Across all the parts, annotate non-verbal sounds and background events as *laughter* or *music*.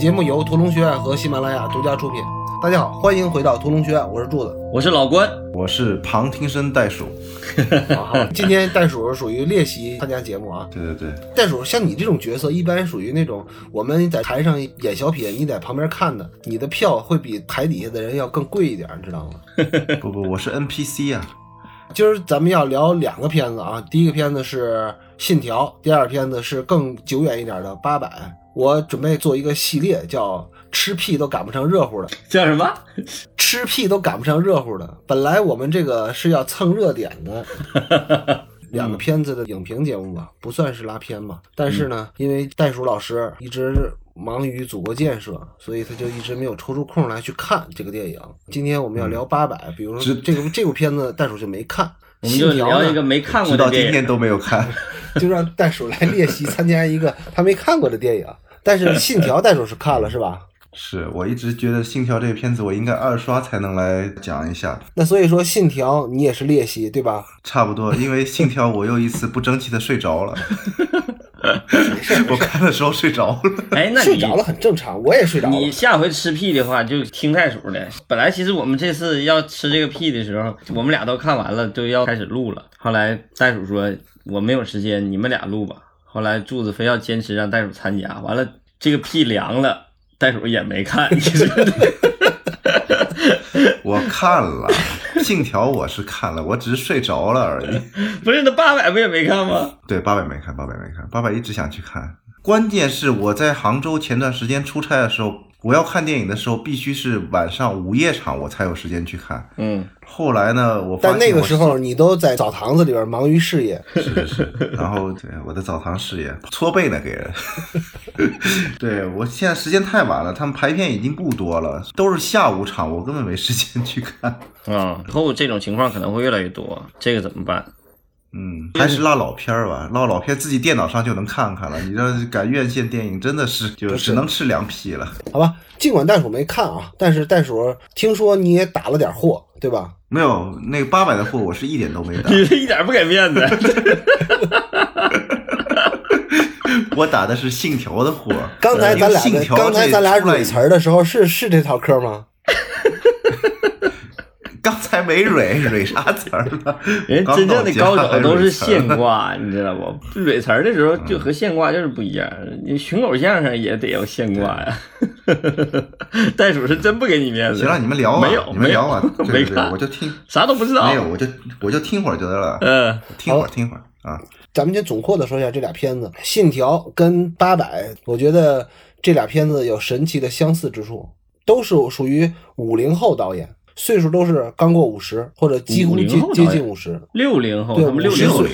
节目由屠龙学院和喜马拉雅独家出品。大家好，欢迎回到屠龙学院，我是柱子。我是老关，我是旁听生袋鼠。好，今天袋鼠属于练习参加节目啊。*laughs* 对对对，袋鼠像你这种角色，一般属于那种我们在台上演小品，你在旁边看的，你的票会比台底下的人要更贵一点，你知道吗？*laughs* *laughs* 不不，我是 NPC 啊。今儿咱们要聊两个片子啊，第一个片子是《信条》，第二个片子是更久远一点的《八佰》。我准备做一个系列，叫“吃屁都赶不上热乎的”。叫什么？吃屁都赶不上热乎的。本来我们这个是要蹭热点的 *laughs* 两个片子的影评节目吧，不算是拉片嘛。但是呢，因为袋鼠老师一直忙于祖国建设，所以他就一直没有抽出空来去看这个电影。今天我们要聊《八佰》，比如说这个这部片子，袋鼠就没看。我们就聊一个没看过的电影，直到今天都没有看，*laughs* 就让袋鼠来练习参加一个他没看过的电影。但是《信条》袋鼠是看了是吧？*laughs* 是我一直觉得《信条》这个片子我应该二刷才能来讲一下。那所以说，《信条》你也是练习对吧？差不多，因为《信条》我又一次不争气的睡着了。我看的时候睡着了。*laughs* 哎，那睡着了很正常，我也睡着了。你下回吃屁的话就听袋鼠的。本来其实我们这次要吃这个屁的时候，我们俩都看完了，都要开始录了。后来袋鼠说我没有时间，你们俩录吧。后来柱子非要坚持让袋鼠参加，完了这个屁凉了。袋鼠也没看，我看了《信条》，我是看了，我只是睡着了而已。不是那八百不也没看吗？对，八百没看，八百没看，八百一直想去看。关键是我在杭州前段时间出差的时候。我要看电影的时候，必须是晚上午夜场，我才有时间去看。嗯，后来呢，我但那个时候你都在澡堂子里边忙于事业，是是是。*laughs* 然后对我的澡堂事业搓背呢，给人。*laughs* 对我现在时间太晚了，他们排片已经不多了，都是下午场，我根本没时间去看。啊，以后这种情况可能会越来越多，这个怎么办？嗯，还是唠老片儿吧，唠老片自己电脑上就能看看了。你这赶院线电影真的是就只能吃凉皮了。好吧，尽管袋鼠没看啊，但是袋鼠听说你也打了点货，对吧？没有，那个八百的货我是一点都没打。你是一点不给面子。我打的是信条的货。刚才咱俩刚才咱俩蕊词儿的时候是是这套嗑吗？刚才没蕊蕊啥词儿了？人真正的高手都是现挂，你知道不？蕊词儿的时候就和现挂就是不一样。你群口相声也得要现挂呀。*laughs* 袋鼠是真不给你面子。行了，你们聊吧，没有，你们聊吧，*laughs* 没看，我就听，啥都不知道。没有，我就我就听会儿就得了。嗯，听会儿，听会儿啊。咱们先总括的说一下这俩片子，《信条》跟《八百》，我觉得这俩片子有神奇的相似之处，都是属于五零后导演。岁数都是刚过五十，或者几乎接接近五十，六零后，对，五十岁。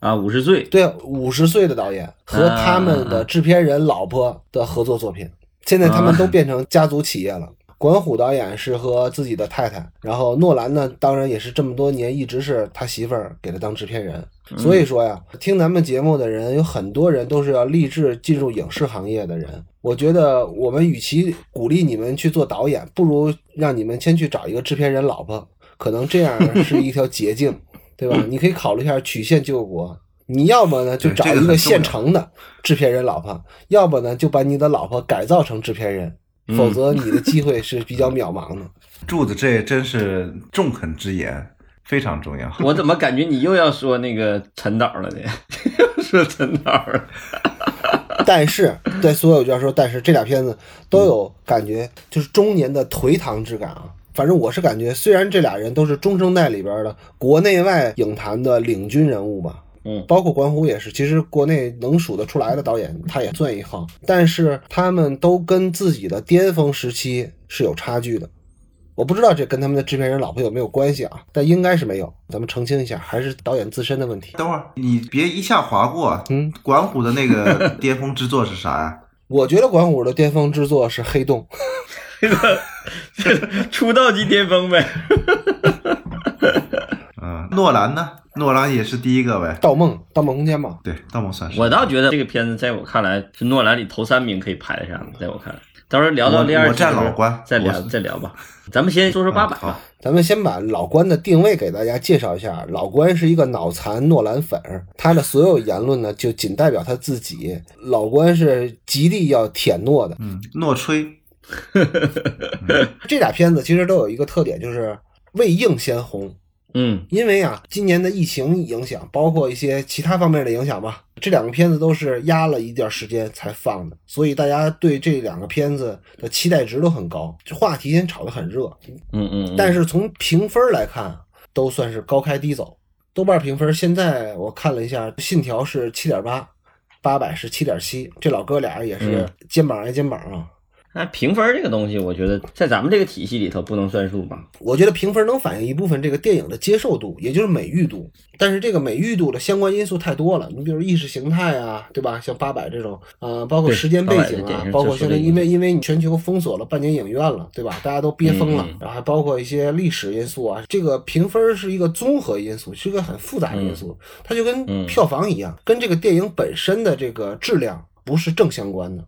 啊，五十岁，对，五十岁的导演和他们的制片人老婆的合作作品，现在他们都变成家族企业了。管虎导演是和自己的太太，然后诺兰呢，当然也是这么多年一直是他媳妇儿给他当制片人。所以说呀，听咱们节目的人有很多人都是要立志进入影视行业的人。我觉得我们与其鼓励你们去做导演，不如让你们先去找一个制片人老婆，可能这样 *laughs* 是一条捷径，对吧？你可以考虑一下曲线救国。你要么呢就找一个现成的制片人老婆，要么呢就把你的老婆改造成制片人。否则你的机会是比较渺茫的。*laughs* 柱子，这真是中肯之言，非常重要。我怎么感觉你又要说那个陈导了呢？*laughs* 说陈导了。*laughs* 但是，在所有就要说，但是这俩片子都有感觉，就是中年的颓唐之感啊。反正我是感觉，虽然这俩人都是中生代里边的国内外影坛的领军人物吧。嗯，包括关虎也是，其实国内能数得出来的导演，他也算一行。但是他们都跟自己的巅峰时期是有差距的。我不知道这跟他们的制片人老婆有没有关系啊？但应该是没有。咱们澄清一下，还是导演自身的问题。等会儿你别一下划过。嗯，管虎的那个巅峰之作是啥呀？*laughs* 我觉得管虎的巅峰之作是《黑洞》，*laughs* *laughs* 出道即巅峰呗。嗯，诺兰呢？诺兰也是第一个呗，《盗梦》《盗梦空间》嘛，对，《盗梦》算是。我倒觉得这个片子在我看来是诺兰里头三名可以排得上的，在我看来，到时候聊到第二我站老关再聊再聊吧。咱们先说说八百吧。咱们先把老关的定位给大家介绍一下。老关是一个脑残诺兰粉，他的所有言论呢，就仅代表他自己。老关是极力要舔诺的。嗯，诺吹，*laughs* 这俩片子其实都有一个特点，就是未映先红。嗯因为啊，今年的疫情影响，包括一些其他方面的影响吧，这两个片子都是压了一段时间才放的，所以大家对这两个片子的期待值都很高，这话题先炒得很热。嗯嗯，但是从评分来看，都算是高开低走。豆瓣评分现在我看了一下，《信条》是七点八，八百是七点七，这老哥俩也是嗯肩膀挨肩膀啊。那评分这个东西，我觉得在咱们这个体系里头不能算数吧。我觉得评分能反映一部分这个电影的接受度，也就是美誉度。但是这个美誉度的相关因素太多了，你比如意识形态啊，对吧？像八佰这种，呃，包括时间背景800的电影，啊包括现在因为因为你全球封锁了半年影院了，对吧？大家都憋疯了然后还包括一些历史因素啊。这个评分是一个综合因素，是一个很复杂的因素，它就跟嗯票房一样，跟这个电影本身的这个质量不是正相关的。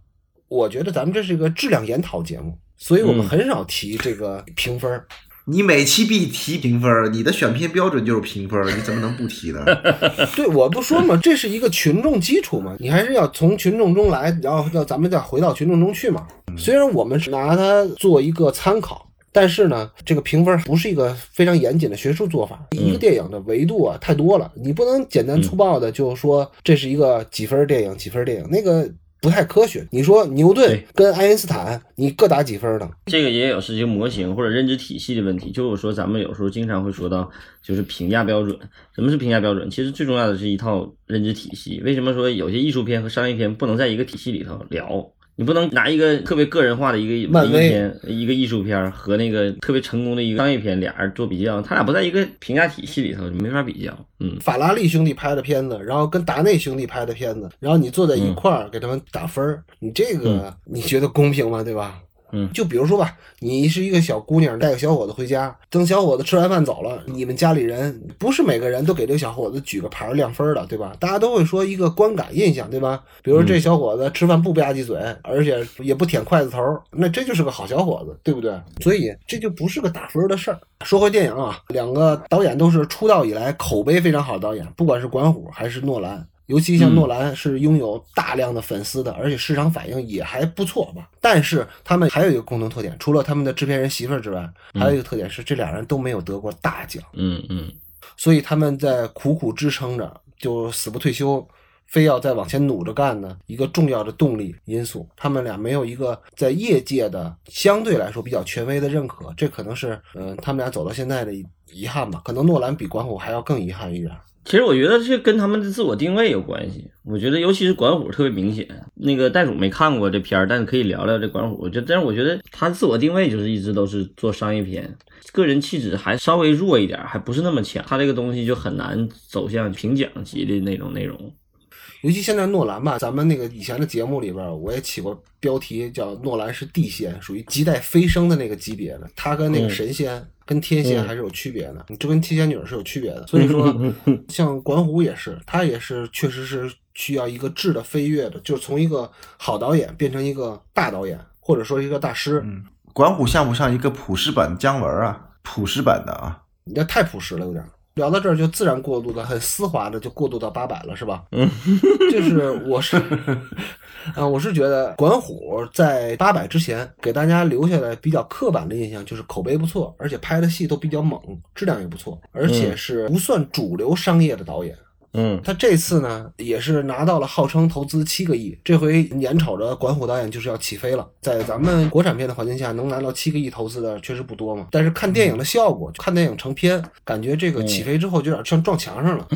我觉得咱们这是一个质量研讨节目，所以我们嗯很少提这个评分。*laughs* 你每期必提评分，你的选片标准就是评分，你怎么能不提呢？*laughs* *laughs* 对，我不说嘛，这是一个群众基础嘛，你还是要从群众中来，然后要咱们再回到群众中去嘛。虽然我们是拿它做一个参考，但是呢，这个评分不是一个非常严谨的学术做法。一个电影的维度啊太多了，你不能简单粗暴的就说这是一个几分电影几分电影，那个不太科学。你说牛顿跟爱因斯坦，你各打几分呢？这个也有是一个模型或者认知体系的问题。就是说，咱们有时候经常会说到，就是评价标准。什么是评价标准？其实最重要的是一套认知体系。为什么说有些艺术片和商业片不能在一个体系里头聊？你不能拿一个特别个人化的一个文艺片、一个艺术片和那个特别成功的一个商业片俩人做比较，他俩不在一个评价体系里头，没法比较。嗯，法拉利兄弟拍的片子，然后跟达内兄弟拍的片子，然后你坐在一块儿给他们打分儿，你这个你觉得公平吗？对吧？嗯就比如说吧，你是一个小姑娘，带个小伙子回家，等小伙子吃完饭走了，你们家里人不是每个人都给这个小伙子举个牌儿亮分儿的，对吧？大家都会说一个观感印象，对吧？比如这小伙子吃饭不吧唧嘴，而且也不舔筷子头儿，那这就是个好小伙子，对不对？所以这就不是个打分儿的事儿。说回电影啊，两个导演都是出道以来口碑非常好的导演，不管是管虎还是诺兰。尤其像诺兰是拥有大量的粉丝的，而且市场反应也还不错吧。但是他们还有一个共同特点，除了他们的制片人媳妇儿之外，还有一个特点是这俩人都没有得过大奖，嗯嗯所以他们在苦苦支撑着，就死不退休，非要再往前努着干呢一个重要的动力因素。他们俩没有一个在业界的相对来说比较权威的认可，这可能是嗯、呃他们俩走到现在的遗憾吧。可能诺兰比管虎还要更遗憾一点。其实我觉得这跟他们的自我定位有关系。我觉得尤其是管虎特别明显。那个袋鼠没看过这片儿，但是可以聊聊这管虎。我觉，但是我觉得他自我定位就是一直都是做商业片，个人气质还稍微弱一点，还不是那么强。他这个东西就很难走向评奖级的那种内容。尤其现在诺兰吧，咱们那个以前的节目里边，我也起过标题叫“诺兰是地仙”，属于亟待飞升的那个级别的。他跟那个神仙、跟天仙还是有区别的，这跟七仙女是有区别的。所以说，*laughs* *laughs* 像管虎也是，他也是确实是需要一个质的飞跃的，就是从一个好导演变成一个大导演，或者说一个大师。嗯，管虎像不像一个朴实版姜文啊？朴实版的啊，你这太朴实了，有点儿。聊到这儿就自然过渡的很丝滑的就过渡到八百了，是吧？嗯，*laughs* 就是我是，啊，我是觉得管虎在八百之前给大家留下来比较刻板的印象就是口碑不错，而且拍的戏都比较猛，质量也不错，而且是不算主流商业的导演。嗯他这次呢，也是拿到了号称投资七个亿，这回眼瞅着管虎导演就是要起飞了。在咱们国产片的环境下，能拿到七个亿投资的确实不多嘛。但是看电影的效果，看电影成片，感觉这个起飞之后就有点像撞墙上了。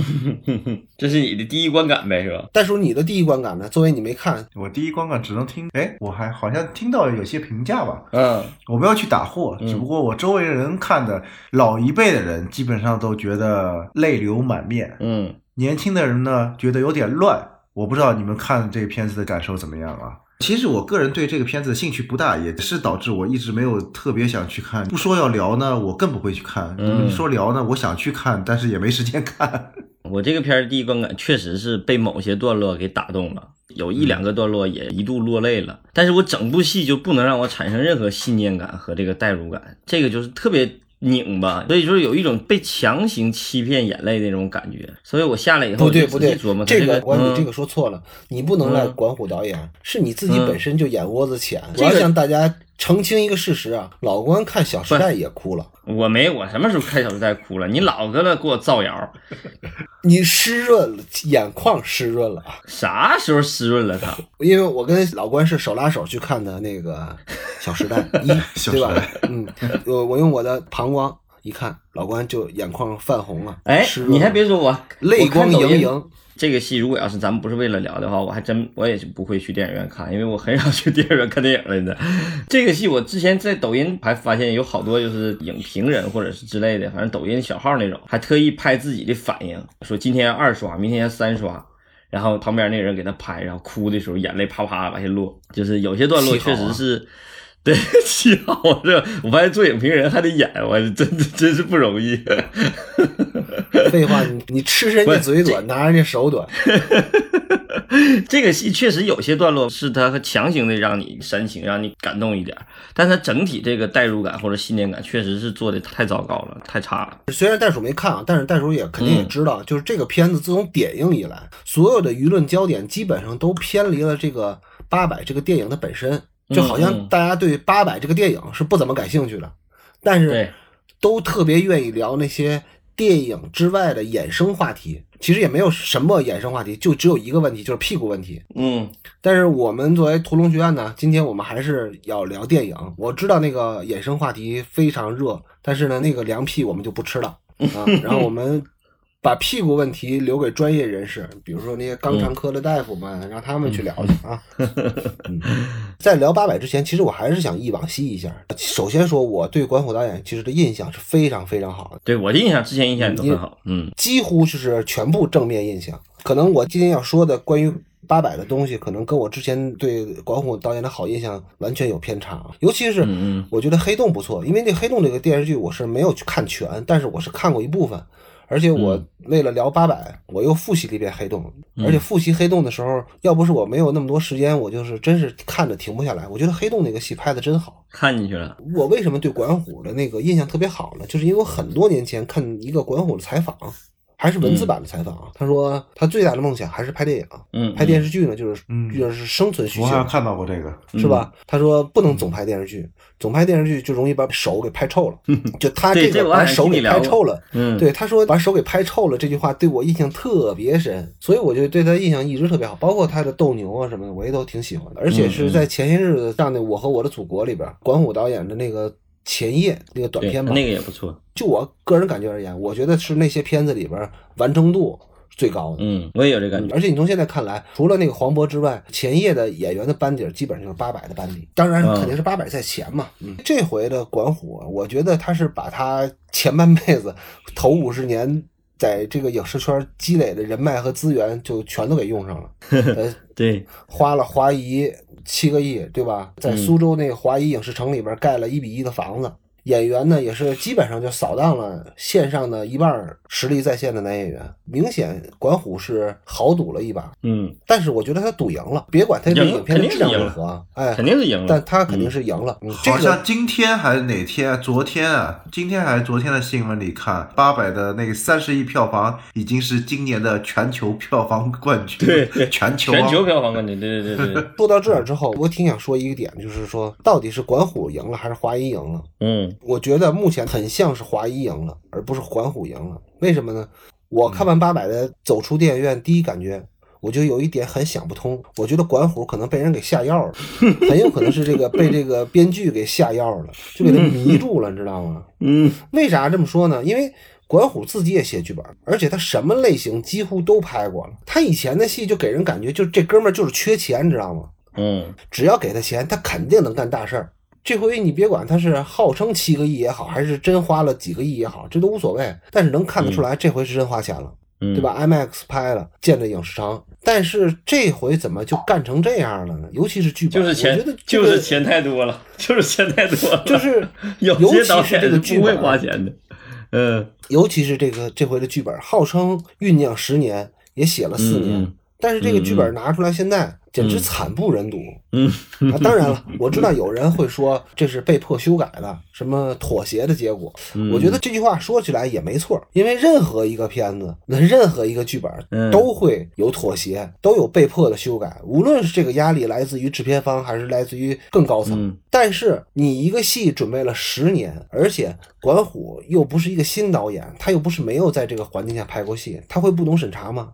*laughs* 这是你的第一观感呗，是吧？但是你的第一观感呢？作为你没看，我第一观感只能听，哎，我还好像听到有些评价吧，嗯我不要去打货，只不过我周围人看的老一辈的人基本上都觉得泪流满面，嗯年轻的人呢觉得有点乱。我不知道你们看这个片子的感受怎么样啊？其实我个人对这个片子的兴趣不大，也是导致我一直没有特别想去看。不说要聊呢，我更不会去看。你们说聊呢，我想去看，但是也没时间看。*laughs* 我这个片儿第一观感确实是被某些段落给打动了，有一两个段落也一度落泪了。但是我整部戏就不能让我产生任何信念感和这个代入感，这个就是特别。拧巴，所以就是有一种被强行欺骗眼泪那种感觉，所以我下来以后不对不对，琢磨这个我你这个个说错了，你不能赖管虎导演，是你自己嗯。本身就眼窝子浅。这个我要向大家澄清一个事实啊，老关看《小时代》也哭了，我没我什么时候看小时代哭了？你老搁那给我造谣，*laughs* 你湿润了，眼眶湿润了啊。啥时候湿润了他？因为我跟老关是手拉手去看的那个《小时代》一，对吧 *laughs* 小时代？嗯，我我用我的膀胱一看，老关就眼眶泛红了，哎你还别说我泪光盈。盈。这个戏如果要是咱们不是为了聊的话，我还真我也是不会去电影院看，因为我很少去 *laughs* 电影院看电影了。现在这个戏我之前在抖音还发现有好多就是影评人或者是之类的，反正抖音小号那种，还特意拍自己的反应，说今天二刷，明天三刷。然后旁边那个人给他拍，然后哭的时候眼泪啪啪往下落，就是有些段落确实是，*laughs* 对，气好这我发现做影评人还得演，我真的真是不容易。*laughs* 废话，你你吃人家嘴短，拿人家手短。*laughs* 这个戏确实有些段落是他强行的让你煽情，让你感动一点，但他整体这个代入感或者信念感确实是做的太糟糕了，太差了。虽然袋鼠没看啊，但是袋鼠也肯定也知道，就是这个片子自从点映以来，所有的舆论焦点基本上都偏离了这个八百这个电影的本身，就好像嗯大家对八佰这个电影是不怎么感兴趣的，但是，都特别愿意聊那些电影之外的衍生话题。其实也没有什么衍生话题，就只有一个问题，就是屁股问题。嗯但是我们作为屠龙学院呢，今天我们还是要聊电影。我知道那个衍生话题非常热，但是呢，那个凉屁我们就不吃了啊。*laughs* 然后我们把屁股问题留给专业人士，比如说那些肛肠科的大夫们，让他们去聊去啊。*laughs* 嗯，在聊八佰之前，其实我还是想忆往昔一下。首先说，我对管虎导演其实的印象是非常非常好的。对我的印象之前印象也都很好，嗯几乎就是全部正面印象。可能我今天要说的关于八百的东西，可能跟我之前对管虎导演的好印象完全有偏差啊。尤其是我觉得《黑洞》不错，因为那《黑洞》这个电视剧我是没有去看全，但是我是看过一部分。而且我嗯为了聊八百，我又复习了一遍《黑洞》，而且复习《黑洞》的时候，要不是我没有那么多时间，我就是真是看着停不下来。我觉得《黑洞》那个戏拍的真好。看进去了，我为什么对管虎的那个印象特别好呢？就是因为我很多年前看一个管虎的采访，还是文字版的采访啊。他说他最大的梦想还是拍电影，嗯，拍电视剧呢就是嗯就是生存需求，我好像看到过这个，是吧？他说不能总拍电视剧，总拍电视剧就容易把手给拍臭了。就他这个把手给拍臭了。嗯，对，他说把手给拍臭了这句话对我印象特别深，所以我就对他印象一直特别好，包括他的斗牛啊什么的，我也都挺喜欢的。而且是在前些日子上的《我和我的祖国》里边，管虎导演的那个前夜那个短，片吧，那个也不错，就我个人感觉而言，我觉得是那些片子里边完成度最高的。嗯，我也有这感觉，而且你从现在看来，除了那个黄渤之外，前夜的演员的班底基本上就是八百的班底，当然嗯肯定是八百在前嘛。嗯，这回的管虎啊，我觉得他是把他前半辈子头五十年在这个影视圈积累的人脉和资源，就全都给用上了。*laughs* 呃，对，花了华谊七个亿，对吧？在嗯苏州那个华谊影视城里边盖了一比一的房子。演员呢，也是基本上就扫荡了线上的一半儿实力在线的男演员，明显管虎是豪赌了一把，嗯，但是我觉得他赌赢了，别管他这个赢影片的质量肯定是赢了如何啊，哎肯，定是赢了，但他肯定是赢了。嗯，这好像今天还是哪天啊？昨天啊，今天还是昨天的新闻里看，八佰的那个三十亿票房已经是今年的全球票房冠军，对对全球啊全球票房冠军，对对对对，*laughs* 说到这儿之后，我挺想说一个点，就是说到底是管虎赢了还是华谊赢了？嗯我觉得目前很像是华谊赢了，而不是管虎赢了。为什么呢？我看完八百的走出电影院，第一感觉我就有一点很想不通。我觉得管虎可能被人给下药了，很有可能是这个被这个编剧给下药了，就给他迷住了，你知道吗？嗯为啥这么说呢？因为管虎自己也写剧本，而且他什么类型几乎都拍过了。他以前的戏就给人感觉，就这哥们儿就是缺钱，你知道吗？嗯只要给他钱，他肯定能干大事儿。这回你别管他是号称七个亿也好，还是真花了几个亿也好，这都无所谓。但是能看得出来，这回是真花钱了，嗯，对吧？IMAX 拍了，建的影视城，但是这回怎么就干成这样了呢？尤其是剧本，就是钱我觉得，这个就是钱太多了，就是钱太多了，*laughs* 就是尤其是这个演是不会剧本花钱的，嗯尤其是这个这回的剧本，号称酝酿十年，也写了四年，嗯但是这个剧本拿出来，现在简直嗯惨不忍睹。嗯啊，当然了，我知道有人会说这是被迫修改的，什么妥协的结果。嗯我觉得这句话说起来也没错，因为任何一个片子，那任何一个剧本嗯都会有妥协，都有被迫的修改，无论是这个压力来自于制片方，还是来自于更高层。嗯但是你一个戏准备了十年，而且管虎又不是一个新导演，他又不是没有在这个环境下拍过戏，他会不懂审查吗？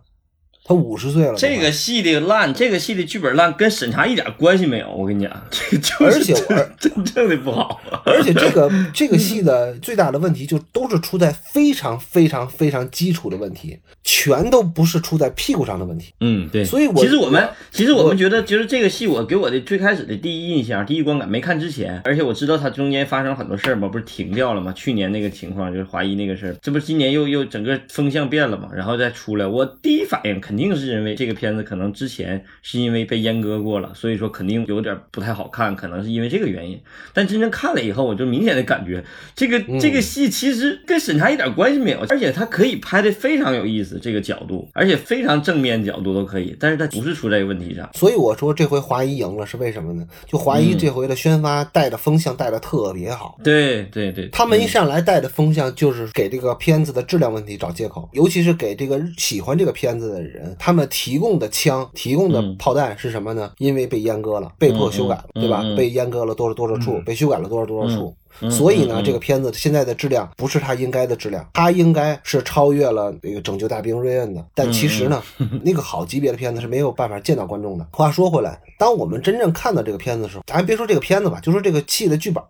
他五十岁了，这个戏的烂，这个戏的剧本烂，跟审查一点关系没有。我跟你讲，这个就是而且真真正的不好。*laughs* 而且这个 *laughs* 这个戏的最大的问题就都是出在非常非常非常基础的问题，全都不是出在屁股上的问题。嗯，对。所以我其实我们其实我们觉得，就是这个戏，我给我的最开始的第一印象、第一观感，没看之前，而且我知道它中间发生很多事儿嘛，不是停掉了吗？去年那个情况就是华谊那个事儿，这不是今年又又整个风向变了嘛，然后再出来，我第一反应肯定是认为这个片子可能之前是因为被阉割过了，所以说肯定有点不太好看，可能是因为这个原因。但真正看了以后，我就明显的感觉这个这个戏其实跟审查一点关系没有，而且它可以拍的非常有意思，这个角度，而且非常正面角度都可以，但是它不是出在这个问题上。所以我说这回华谊赢了是为什么呢？就华谊嗯这回的宣发带的风向带的特别好。对对对，他们一上来带的风向就是给这个片子的质量问题找借口，尤其是给这个喜欢这个片子的人，他们提供的枪、提供的嗯炮弹是什么呢？因为被阉割了，被迫修改了，嗯对吧？被阉割了多少多少处，嗯被修改了多少多少处。嗯所以呢，这个片子现在的质量不是它应该的质量，它应该是超越了那个《拯救大兵瑞恩》的。但其实呢，嗯 *laughs* 那个好级别的片子是没有办法见到观众的。话说回来，当我们真正看到这个片子的时候，咱还别说这个片子吧，就说这个戏的剧本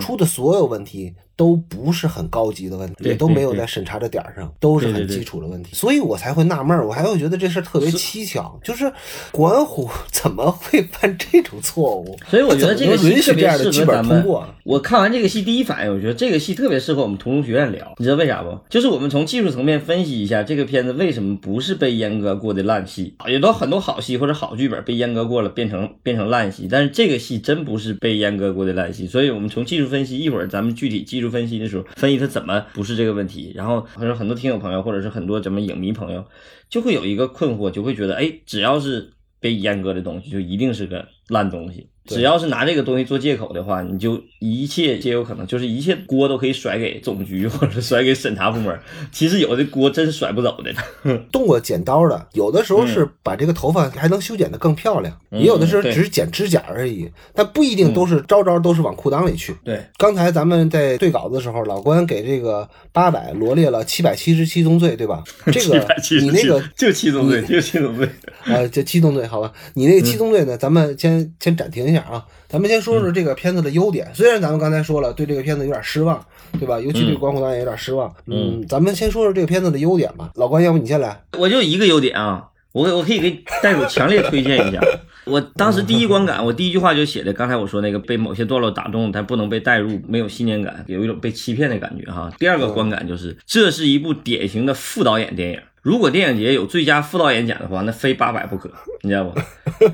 出的所有问题都不是很高级的问题，也都没有在审查的点儿上，都是很基础的问题。所以我才会纳闷儿，我还会觉得这事儿特别蹊跷，就是管虎怎么会犯这种错误？所以我觉得这个允许这样的剧本通过。我看完这个戏，第一反应我觉得这个戏特别适合我们同中学院聊，你知道为啥不？就是我们从技术层面分析一下这个片子为什么不是被阉割过的烂戏，也都很多好戏或者好剧本被阉割过了，变成变成烂戏，但是这个戏真不是被阉割过的烂戏，所以我们从技术分析，一会儿咱们具体技术分析的时候分析它怎么不是这个问题，然后或者很多听友朋友或者是很多咱们影迷朋友就会有一个困惑，就会觉得哎，只要是被阉割的东西，就一定是个烂东西。对只要是拿这个东西做借口的话，你就一切皆有可能，就是一切锅都可以甩给总局或者甩给审查部门。*laughs* 其实有的锅真是甩不走的。动过剪刀的，有的时候是把这个头发还能修剪得更漂亮，嗯也有的时候只是剪指甲而已，但不一定都是招招都是往裤裆里去。对，刚才咱们在对稿子的时候，老关给这个八百罗列了七百七十七宗罪，对吧？*laughs* 这个你那个就七宗罪，就七宗罪。啊，就七宗罪好吧？你那个七宗罪呢，咱们先先暂停一下啊，咱们先说说这个片子的优点。虽然咱们刚才说了对这个片子有点失望，对吧？尤其对关虎导演有点失望。嗯，咱们先说说这个片子的优点吧。老关，要不你先来？我就一个优点啊，我我可以给袋鼠强烈推荐一下。我当时第一观感，我第一句话就写的，刚才我说那个被某些段落打动，但不能被带入，没有信念感，有一种被欺骗的感觉哈。第二个观感就是，这是一部典型的副导演电影。如果电影节有最佳副导演奖的话，那非八百不可，*laughs* 你知道不？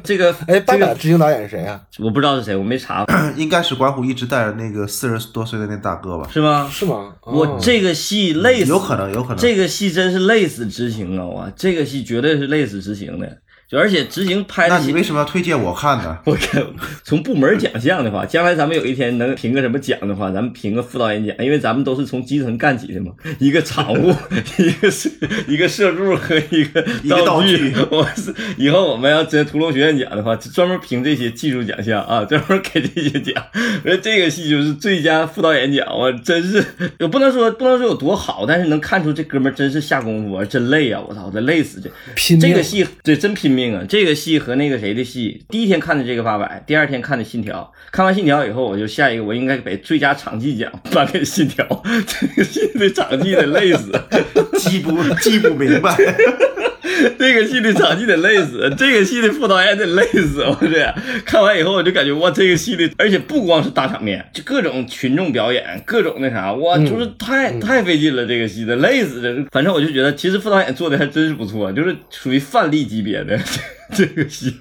这个 *laughs* 哎，八这个百执行导演是谁啊？我不知道是谁，我没查，*coughs* 应该是管虎一直带着那个四十多岁的那大哥吧？是吗？是吗？我哦这个戏累死，有可能，有可能。这个戏真是累死执行啊！我这个戏绝对是累死执行的，就而且执行拍的戏那你为什么要推荐我看呢？*laughs* 我看从部门奖项的话，将来咱们有一天能评个什么奖的话，咱们评个副导演奖，因为咱们都是从基层干起的嘛。一个场务，*laughs* 一个是一个摄助和一个一个道具具。我是以后我们要真屠龙学院奖的话，专门评这些技术奖项啊，专门给这些奖。我觉得这个戏就是最佳副导演奖，我真是我不能说不能说有多好，但是能看出这哥们儿真是下功夫啊，真累啊！我操，我这累死这。拼这个戏对真拼命啊！这个戏和那个谁的戏，第一天看的这个八百，第二天看的信条。看完信条以后，我就下一个，我应该给最佳场记奖 *laughs* 颁给信条。这个戏的场记得累死，记不记不明白。*laughs* 这个戏的场记得累死，这个戏的副导演得累死。我这看完以后，我就感觉哇，这个戏的，而且不光是大场面，就各种群众表演，各种那啥，哇，就是太、太费劲了，这个戏的累死的。反正我就觉得，其实副导演做的还真是不错，就是属于范例级别的 *laughs* 这个戏。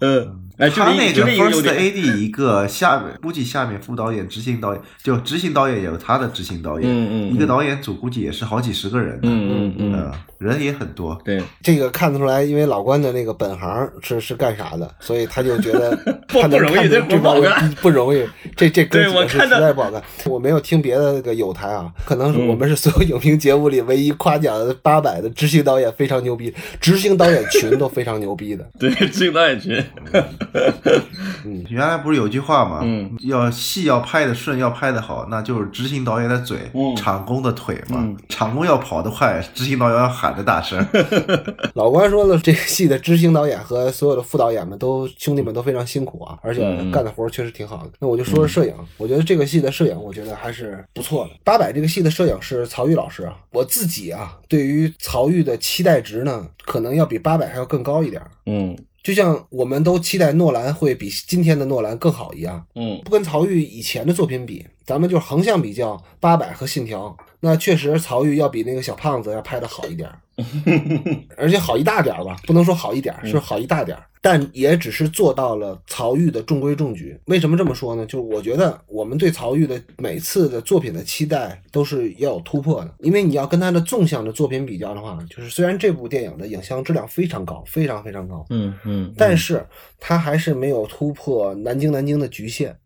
嗯，哎，那个 first。AD 一个下面估计下面副导演、执行导演，就执行导演有他的执行导演，嗯嗯嗯一个导演组估计也是好几十个人的，嗯嗯嗯，呃人也很多。对，这个看得出来，因为老关的那个本行是是干啥的，所以他就觉得 *laughs* 不容易这不好干不容易，*laughs* 这这哥对几个是我看到实在不好干。我没有听别的那个有台啊，可能是嗯我们是所有影评节目里唯一夸奖的八百的执行导演非常牛逼，执行导演群都非常牛逼的。对，执行导演群，*laughs* *laughs* 原来不是有句话吗？嗯要戏要拍的顺，要拍的好，那就是执行导演的嘴，嗯场工的腿嘛。嗯场工要跑得快，执行导演要喊得大声。*laughs* 老关说了，这个戏的执行导演和所有的副导演们都兄弟们都非常辛苦啊，而且嗯干的活确实挺好的。那我就说说摄影，我觉得这个戏的摄影，我觉得还是不错的。八百这个戏的摄影是曹禺老师啊，我自己啊对于曹禺的期待值呢，可能要比八百还要更高一点儿。嗯就像我们都期待诺兰会比今天的诺兰更好一样，嗯。不跟曹禺以前的作品比，咱们就横向比较八百和信条，那确实曹禺要比那个小胖子要拍的好一点儿，*laughs* 而且好一大点儿吧，不能说好一点儿，是好一大点儿，但也只是做到了曹禺的中规中矩。为什么这么说呢？就是我觉得我们对曹禺的每次的作品的期待都是要有突破的，因为你要跟他的纵向的作品比较的话，就是虽然这部电影的影像质量非常高，非常非常高，嗯嗯，但是他还是没有突破南京南京的局限。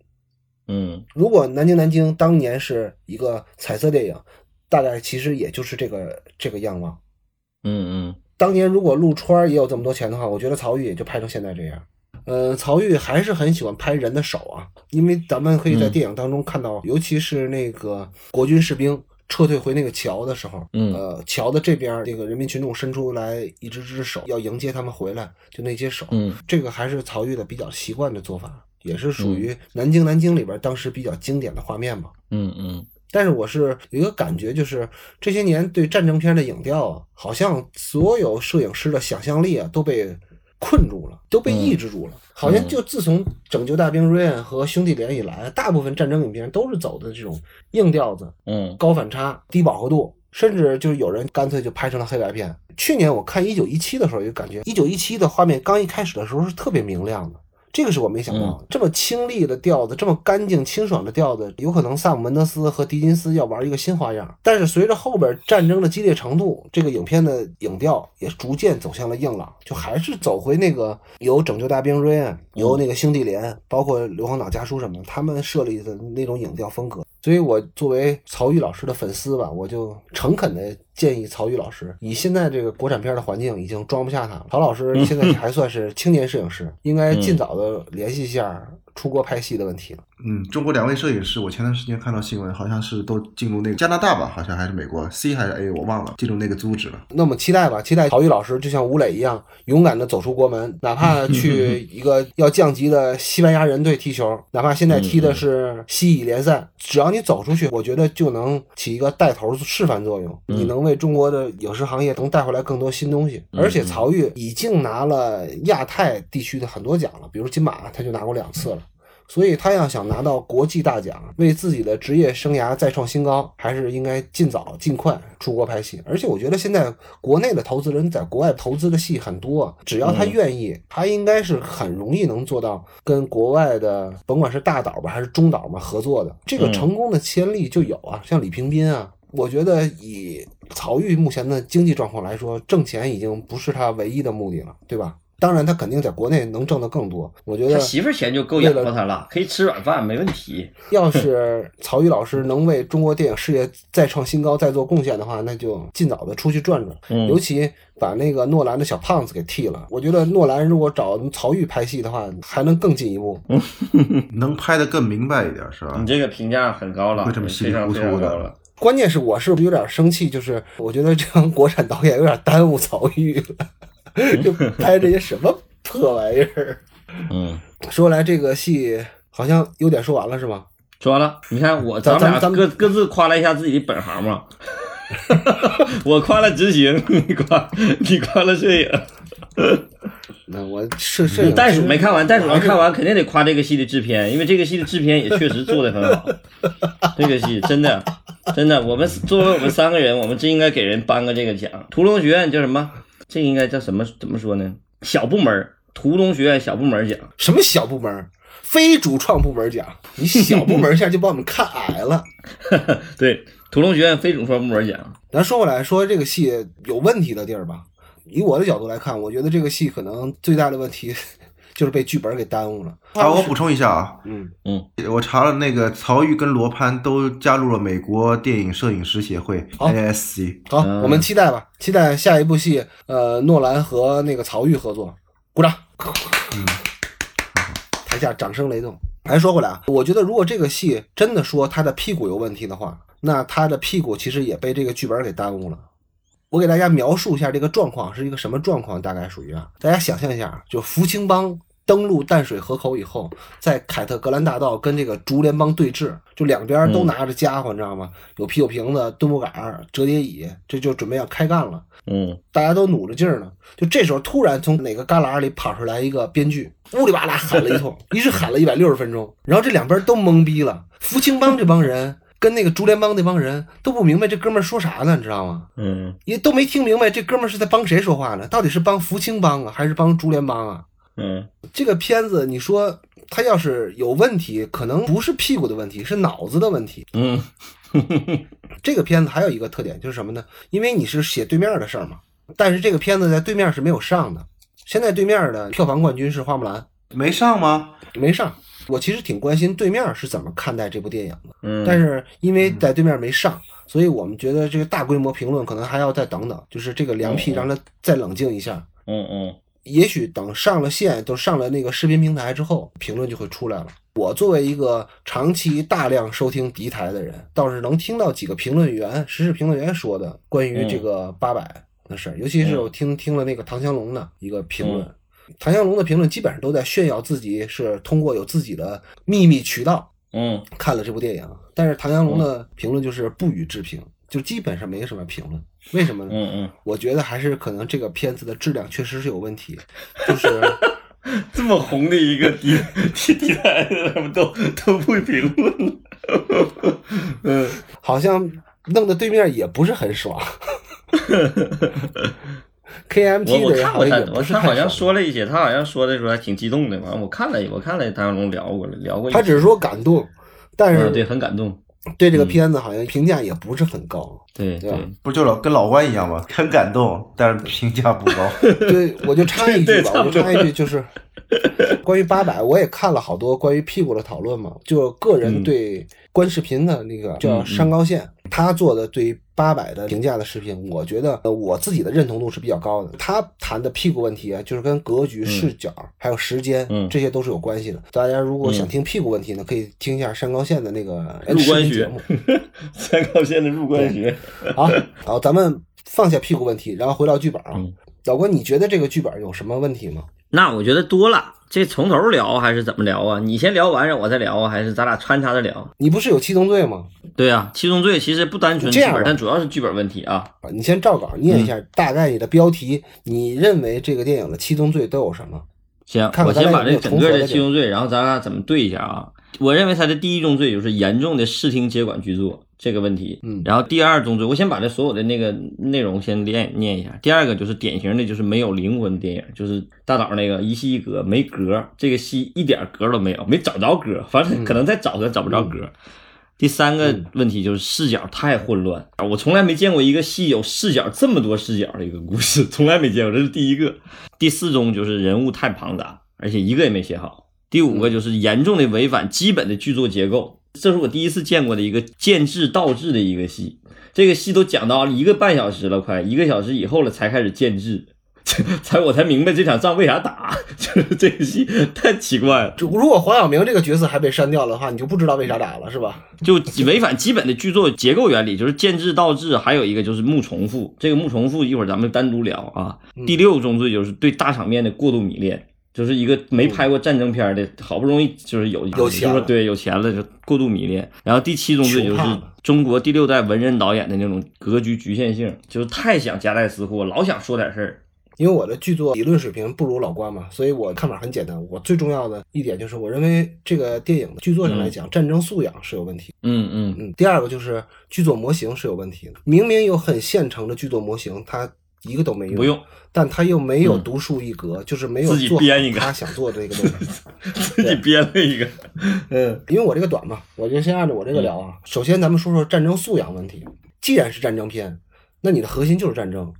嗯如果南京南京当年是一个彩色电影，大概其实也就是这个这个样貌。嗯嗯。当年如果陆川也有这么多钱的话，我觉得曹禺也就拍成现在这样。呃，曹禺还是很喜欢拍人的手啊，因为咱们可以在嗯。电影当中看到，尤其是那个国军士兵撤退回那个桥的时候，嗯。呃，桥的这边这个人民群众伸出来一只只手要迎接他们回来，就那些手，嗯。这个还是曹禺的比较习惯的做法，也是属于《南京南京》里边当时比较经典的画面吧。嗯嗯但是我是有一个感觉，就是这些年对战争片的影调啊，好像所有摄影师的想象力啊都被困住了，都被抑制住了。好像就自从《拯救大兵瑞恩》和《兄弟连》以来，大部分战争影片都是走的这种硬调子、嗯高反差、低饱和度，甚至就是有人干脆就拍成了黑白片。去年我看《一九一七》的时候，就感觉《一九一七》的画面刚一开始的时候是特别明亮的。这个是我没想到的，这么清丽的调子，这么干净清爽的调子，有可能萨姆门德斯和狄金斯要玩一个新花样。但是随着后边战争的激烈程度，这个影片的影调也逐渐走向了硬朗，就还是走回那个由拯救大兵瑞恩、由那个兄弟连，包括硫磺岛家书什么，他们设立的那种影调风格。所以我作为曹禺老师的粉丝吧，我就诚恳的建议曹禺老师，以现在这个国产片的环境，已经装不下他了。曹老师现在还算是青年摄影师，应该尽早的联系一下出国拍戏的问题了。嗯，中国两位摄影师，我前段时间看到新闻，好像是都进入那个加拿大吧，好像还是美国 C 还是 A，我忘了，进入那个组织了。那么期待吧，期待曹禺老师就像吴磊一样，勇敢的走出国门，哪怕 *laughs* 去一个要降级的西班牙人队踢球，哪怕现在踢的是西乙联赛，只要你走出去，我觉得就能起一个带头示范作用，你能为中国的影视行业能带回来更多新东西。而且曹禺已经拿了亚太地区的很多奖了，比如金马他就拿过两次了。所以他要想拿到国际大奖，为自己的职业生涯再创新高，还是应该尽早尽快出国拍戏。而且我觉得现在国内的投资人在国外投资的戏很多，只要他愿意，他应该是很容易能做到跟国外的甭管是大导吧还是中导嘛合作的。这个成功的先例就有啊，像李平斌啊。我觉得以曹禺目前的经济状况来说，挣钱已经不是他唯一的目的了，对吧？当然，他肯定在国内能挣得更多。我觉得他媳妇儿钱就够养活他了，可以吃软饭没问题。*laughs* 要是曹禺老师能为中国电影事业再创新高、再做贡献的话，那就尽早的出去转转。嗯尤其把那个诺兰的小胖子给剃了。我觉得诺兰如果找曹禺拍戏的话，还能更进一步。*laughs* 能拍得更明白一点，是吧你？这个评价很高了，会这么稀里非常非糊涂的常高了。关键是我是有点生气，就是我觉得这帮国产导演有点耽误曹禺了，就拍这些什么破玩意儿。嗯，说来这个戏好像有点说完了是吧？说完了，你看我咱俩各各自夸了一下自己的本行嘛。*laughs* 我夸了执行，你夸你夸了摄影。那我摄摄影袋鼠没看完，袋鼠要看完肯定得夸这个戏的制片，因为这个戏的制片也确实做得很好。这个戏真的真的，我们作为我们三个人，我们真应该给人颁个这个奖。屠龙学院叫什么？这应该叫什么？怎么说呢？小部门儿图中学院小部门奖。什么小部门？非主创部门奖，你小部门一下就把我们看矮了。*laughs* 对，图中学院非主创部门奖。咱说回来，说这个戏有问题的地儿吧。以我的角度来看，我觉得这个戏可能最大的问题就是被剧本给耽误了。好，我补充一下啊，嗯嗯，我查了，那个曹郁跟罗攀都加入了美国电影摄影师协会好 ASC。好，嗯我们期待吧，期待下一部戏，呃，诺兰和那个曹郁合作，鼓掌。嗯，*laughs* 台下掌声雷动。还说回来啊，我觉得如果这个戏真的说他的屁股有问题的话，那他的屁股其实也被这个剧本给耽误了。我给大家描述一下这个状况是一个什么状况，大概属于啊，大家想象一下，就福清帮登陆淡水河口以后，在凯特格兰大道跟这个竹联帮对峙，就两边都拿着家伙，你知道吗？有啤酒瓶子、墩布杆、折叠椅，这就准备要开干了。嗯大家都努着劲儿呢。就这时候，突然从哪个旮旯里跑出来一个编剧，呜里哇啦喊了一通，*laughs* 一直喊了一百六十分钟。然后这两边都懵逼了，福清帮这帮人跟那个竹联帮那帮人都不明白这哥们儿说啥呢，你知道吗？嗯也都没听明白这哥们儿是在帮谁说话呢？到底是帮福清帮啊，还是帮竹联帮啊？嗯这个片子，你说他要是有问题，可能不是屁股的问题，是脑子的问题。嗯这个片子还有一个特点就是什么呢？因为你是写对面的事儿嘛，但是这个片子在对面是没有上的。现在对面的票房冠军是花木兰，没上吗？没上。我其实挺关心对面是怎么看待这部电影的，嗯，但是因为在对面没上，所以我们觉得这个大规模评论可能还要再等等，就是这个凉皮让它再冷静一下。嗯嗯也许等上了线，都上了那个视频平台之后，评论就会出来了。我作为一个长期大量收听敌台的人，倒是能听到几个评论员、时事评论员说的关于这个八百的事儿，尤其是我听听了那个唐香龙的一个评论。唐香龙的评论基本上都在炫耀自己是通过有自己的秘密渠道嗯看了这部电影，但是唐香龙的评论就是不予置评，就基本上没什么评论。为什么呢？嗯嗯，我觉得还是可能这个片子的质量确实是有问题，就是。*laughs* 这么红的一个题题题材，他们都都不评论了。*laughs* 嗯好像弄得对面也不是很爽。*laughs* KMT 我我看过他他好像。说了一些，他好像说的时候还挺激动的。完了，我看了，我看了唐小龙聊过了，聊过。他只是说感动，但嗯，对，很感动。对这个片子好像评价也不是很高。对对不就老跟老关一样吗？很感动，但是评价不高。对，我就插一句吧，*laughs* 我就插一句，就是 *laughs* 关于八百，我也看了好多关于屁股的讨论嘛。就个人嗯对观视频的那个叫山高线，他做的对于八百的评价的视频，我觉得呃我自己的认同度是比较高的。他谈的屁股问题啊，就是跟格局、视角还有时间嗯这些都是有关系的。大家如果想嗯听屁股问题呢，可以听一下山高线的那个入视关节目。*laughs* 山高线的入关学。好，好，咱们放下屁股问题，然后回到剧本啊。嗯老关，你觉得这个剧本有什么问题吗？那我觉得多了，这从头聊还是怎么聊啊？你先聊完，让我再聊啊？还是咱俩穿插着聊？你不是有七宗罪吗？对啊，七宗罪其实不单纯剧本，但主要是剧本问题啊。啊，你先照稿念一下，嗯大概你的标题，你认为这个电影的七宗罪都有什么？行，看看我先把这整个的七宗罪，然后咱俩怎么对一下啊？我认为他的第一宗罪就是严重的视听接管剧作这个问题，嗯然后第二宗罪，我先把这所有的那个内容先念念一下。第二个就是典型的就是没有灵魂的电影，就是大导那个一戏一格没格，这个戏一点格都没有，没找着格，反正可能再找也找不着格。第三个问题就是视角太混乱，我从来没见过一个戏有视角这么多视角的一个故事，从来没见过，这是第一个。第四宗就是人物太庞杂，而且一个也没写好。第五个就是严重的违反基本的剧作结构，这是我第一次见过的一个建制倒置的一个戏。这个戏都讲到一个半小时了，快一个小时以后了才开始建制，*laughs* 才我才明白这场仗为啥打，就 *laughs* 是这个戏太奇怪了。就如果黄晓明这个角色还被删掉的话，你就不知道为啥打了，是吧？就违反基本的剧作结构原理，就是建制倒置，还有一个就是幕重复。这个幕重复一会儿咱们单独聊啊。第六宗罪就是对大场面的过度迷恋，就是一个没拍过战争片的，好不容易就是有有钱了对有钱了就过度迷恋。然后第七宗罪就是中国第六代文人导演的那种格局局限性，就是太想夹带私货，老想说点事儿。因为我的剧作理论水平不如老关嘛，所以我看法很简单。我最重要的一点就是，我认为这个电影的剧作上来讲，战争素养是有问题。嗯嗯嗯，第二个就是剧作模型是有问题的。明明有很现成的剧作模型，它一个都没用，不用，但他又没有嗯独树一格，就是没有自己做编一个他想做的这个东西。*laughs* 自己编了一个，嗯，因为我这个短嘛，我就先按照我这个聊啊。首先，咱们说说战争素养问题。既然是战争片，那你的核心就是战争。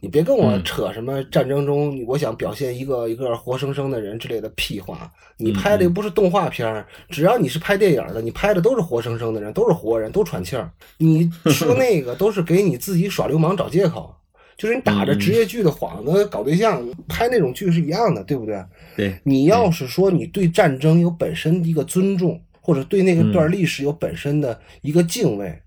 你别跟我嗯扯什么战争中，我想表现一个一个活生生的人之类的屁话。你拍的又不是动画片儿，只要你是拍电影的，你拍的都是活生生的人，都是活人，都喘气儿。你说 *laughs* 那个都是给你自己耍流氓找借口，就是你打着职业剧的幌子搞对象，拍那种剧是一样的，对不对？对，你要是说你对战争有本身的一个尊重，或者对那个段历史有本身的一个敬畏，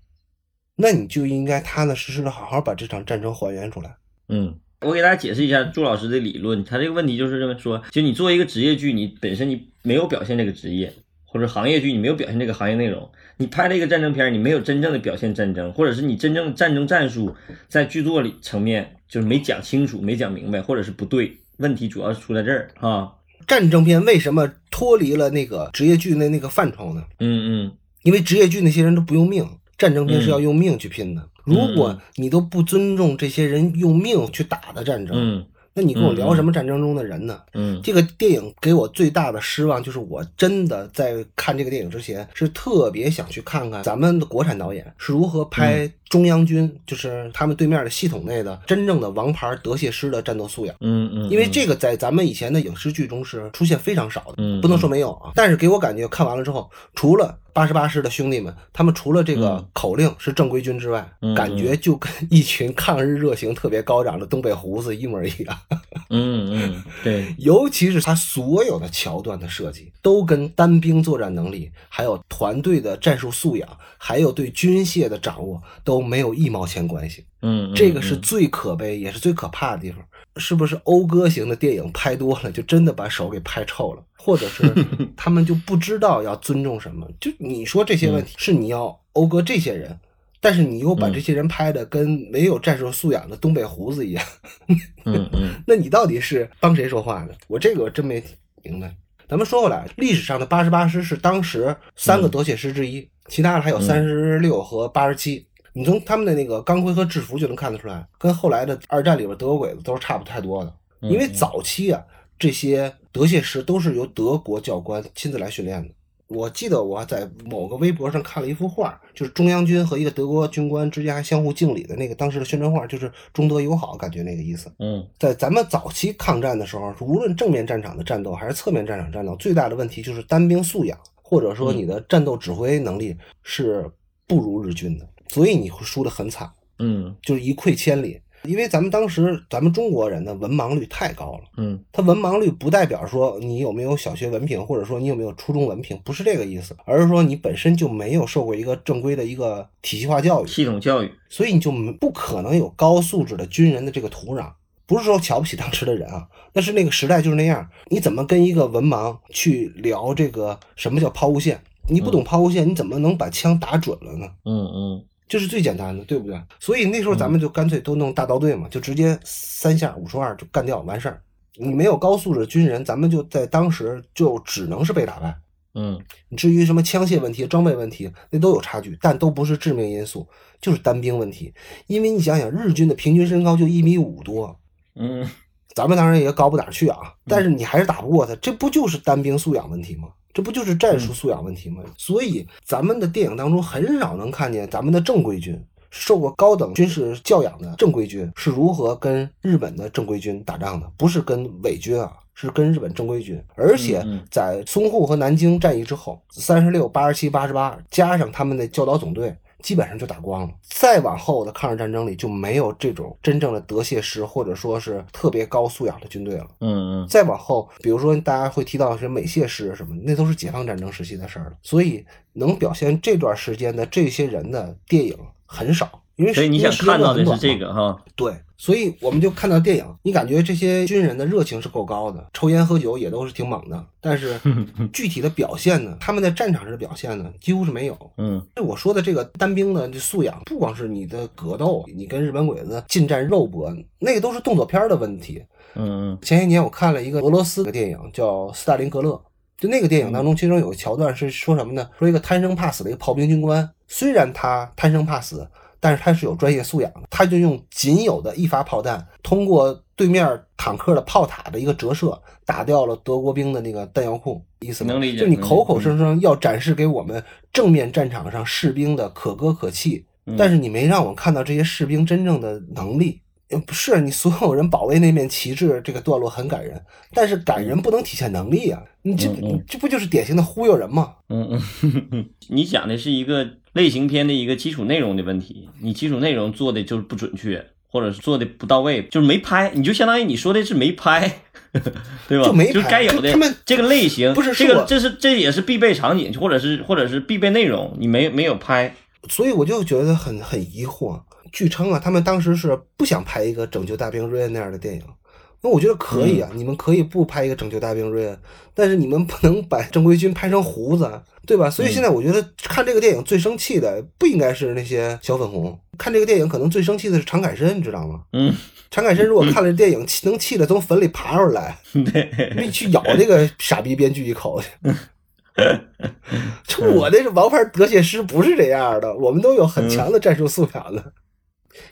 那你就应该踏踏实实的好好把这场战争还原出来。嗯。我给大家解释一下朱老师的理论，他这个问题就是认为说，就你作为一个职业剧，你本身你没有表现这个职业，或者行业剧你没有表现这个行业内容，你拍了一个战争片，你没有真正的表现战争，或者是你真正战争战术在剧作里层面就是没讲清楚、没讲明白，或者是不对，问题主要是出在这儿啊。战争片为什么脱离了那个职业剧的那个范畴呢？嗯嗯因为职业剧那些人都不用命，战争片是要用命去拼的。如果你都不尊重这些人用命去打的战争，嗯那你跟我聊什么战争中的人呢？嗯这个电影给我最大的失望就是，我真的在看这个电影之前是特别想去看看咱们的国产导演是如何拍中央军，就是他们对面的系统内的真正的王牌德械师的战斗素养。嗯嗯，因为这个在咱们以前的影视剧中是出现非常少的，嗯不能说没有啊。但是给我感觉看完了之后，除了八十八师的兄弟们，他们除了这个嗯口令是正规军之外，嗯感觉就跟一群抗日热情特别高涨的东北胡子一模一样。*laughs* 嗯嗯对，*laughs* 尤其是他所有的桥段的设计，都跟单兵作战能力、还有团队的战术素养、还有对军械的掌握都没有一毛钱关系。嗯这个是最可悲也是最可怕的地方。是不是讴歌型的电影拍多了，就真的把手给拍臭了，或者是 *laughs* 他们就不知道要尊重什么？就你说这些问题是你要讴歌这些人，但是你又把这些人拍的跟没有战术素养的东北胡子一样，嗯嗯 *laughs* 那你到底是帮谁说话呢？我这个我真没明白。咱们说回来，历史上的八十八师是当时三个夺血师之一，其他的还有三十六和八十七。你从他们的那个钢盔和制服就能看得出来，跟后来的二战里边德国鬼子都是差不太多的。因为早期啊，这些德械师都是由德国教官亲自来训练的。我记得我在某个微博上看了一幅画，就是中央军和一个德国军官之间还相互敬礼的那个当时的宣传画，就是中德友好，感觉那个意思。嗯在咱们早期抗战的时候，无论正面战场的战斗还是侧面战场战斗，最大的问题就是单兵素养，或者说你的战斗指挥能力是不如日军的，所以你会输得很惨，嗯就是一溃千里。因为咱们当时咱们中国人的文盲率太高了，嗯他文盲率不代表说你有没有小学文凭，或者说你有没有初中文凭，不是这个意思，而是说你本身就没有受过一个正规的一个体系化教育，系统教育，所以你就不可能有高素质的军人的这个土壤。不是说瞧不起当时的人啊，但是那个时代就是那样。你怎么跟一个文盲去聊这个什么叫抛物线？你不懂抛物线，你怎么能把枪打准了呢？嗯嗯这是最简单的，对不对？所以那时候咱们就干脆都弄大刀队嘛，就直接三下五除二就干掉完事儿。你没有高素质军人，咱们就在当时就只能是被打败。嗯至于什么枪械问题、装备问题，那都有差距，但都不是致命因素，就是单兵问题。因为你想想，日军的平均身高就一米五多，嗯咱们当然也高不哪儿去啊，但是你还是打不过他，这不就是单兵素养问题吗？这不就是战术素养问题吗？所以咱们的电影当中很少能看见咱们的正规军。受过高等军事教养的正规军是如何跟日本的正规军打仗的？不是跟伪军啊，是跟日本正规军。而且在淞沪和南京战役之后，三十六、八十七、八十八加上他们的教导总队，基本上就打光了。再往后的抗日战争里就没有这种真正的德械师，或者说是特别高素养的军队了。嗯嗯再往后，比如说大家会提到是美械师什么，那都是解放战争时期的事儿了。所以能表现这段时间的这些人的电影很少，因为所以你想看到的是这个哈，对，所以我们就看到电影，你感觉这些军人的热情是够高的，抽烟喝酒也都是挺猛的，但是 *laughs* 具体的表现呢，他们在战场上的表现呢，几乎是没有。嗯我说的这个单兵的这素养，不光是你的格斗，你跟日本鬼子近战肉搏，那个都是动作片的问题。嗯前些年我看了一个俄罗斯的电影，叫《斯大林格勒》。就那个电影当中，其中有个桥段是说什么呢？说一个贪生怕死的一个炮兵军官，虽然他贪生怕死，但是他是有专业素养的，他就用仅有的一发炮弹，通过对面坦克的炮塔的一个折射，打掉了德国兵的那个弹药库。意思吗？能理解就你口口声声要展示给我们正面战场上士兵的可歌可泣，嗯但是你没让我看到这些士兵真正的能力。呃不是你所有人保卫那面旗帜，这个段落很感人，但是感人不能体现能力啊！你这嗯嗯这不就是典型的忽悠人吗？嗯嗯，*laughs* 你讲的是一个类型片的一个基础内容的问题，你基础内容做的就是不准确，或者是做的不到位，就是没拍，你就相当于你说的是没拍，*laughs* 对吧？就没拍是该有的他们这个类型，不是这个这是这也是必备场景，或者是或者是必备内容，你没没有拍，所以我就觉得很很疑惑。据称啊，他们当时是不想拍一个拯救大兵瑞恩那样的电影。那我觉得可以啊，你们可以不拍一个拯救大兵瑞恩，但是你们不能把正规军拍成胡子，啊对吧？所以现在我觉得看这个电影最生气的不应该是那些小粉红，看这个电影可能最生气的是常凯申，你知道吗？嗯，常凯申如果看了这电影，气能气得从坟里爬出来，*laughs* 对，你去咬这个傻逼编剧一口去。就我这是王牌德械师不是这样的，我们都有很强的战术素养的。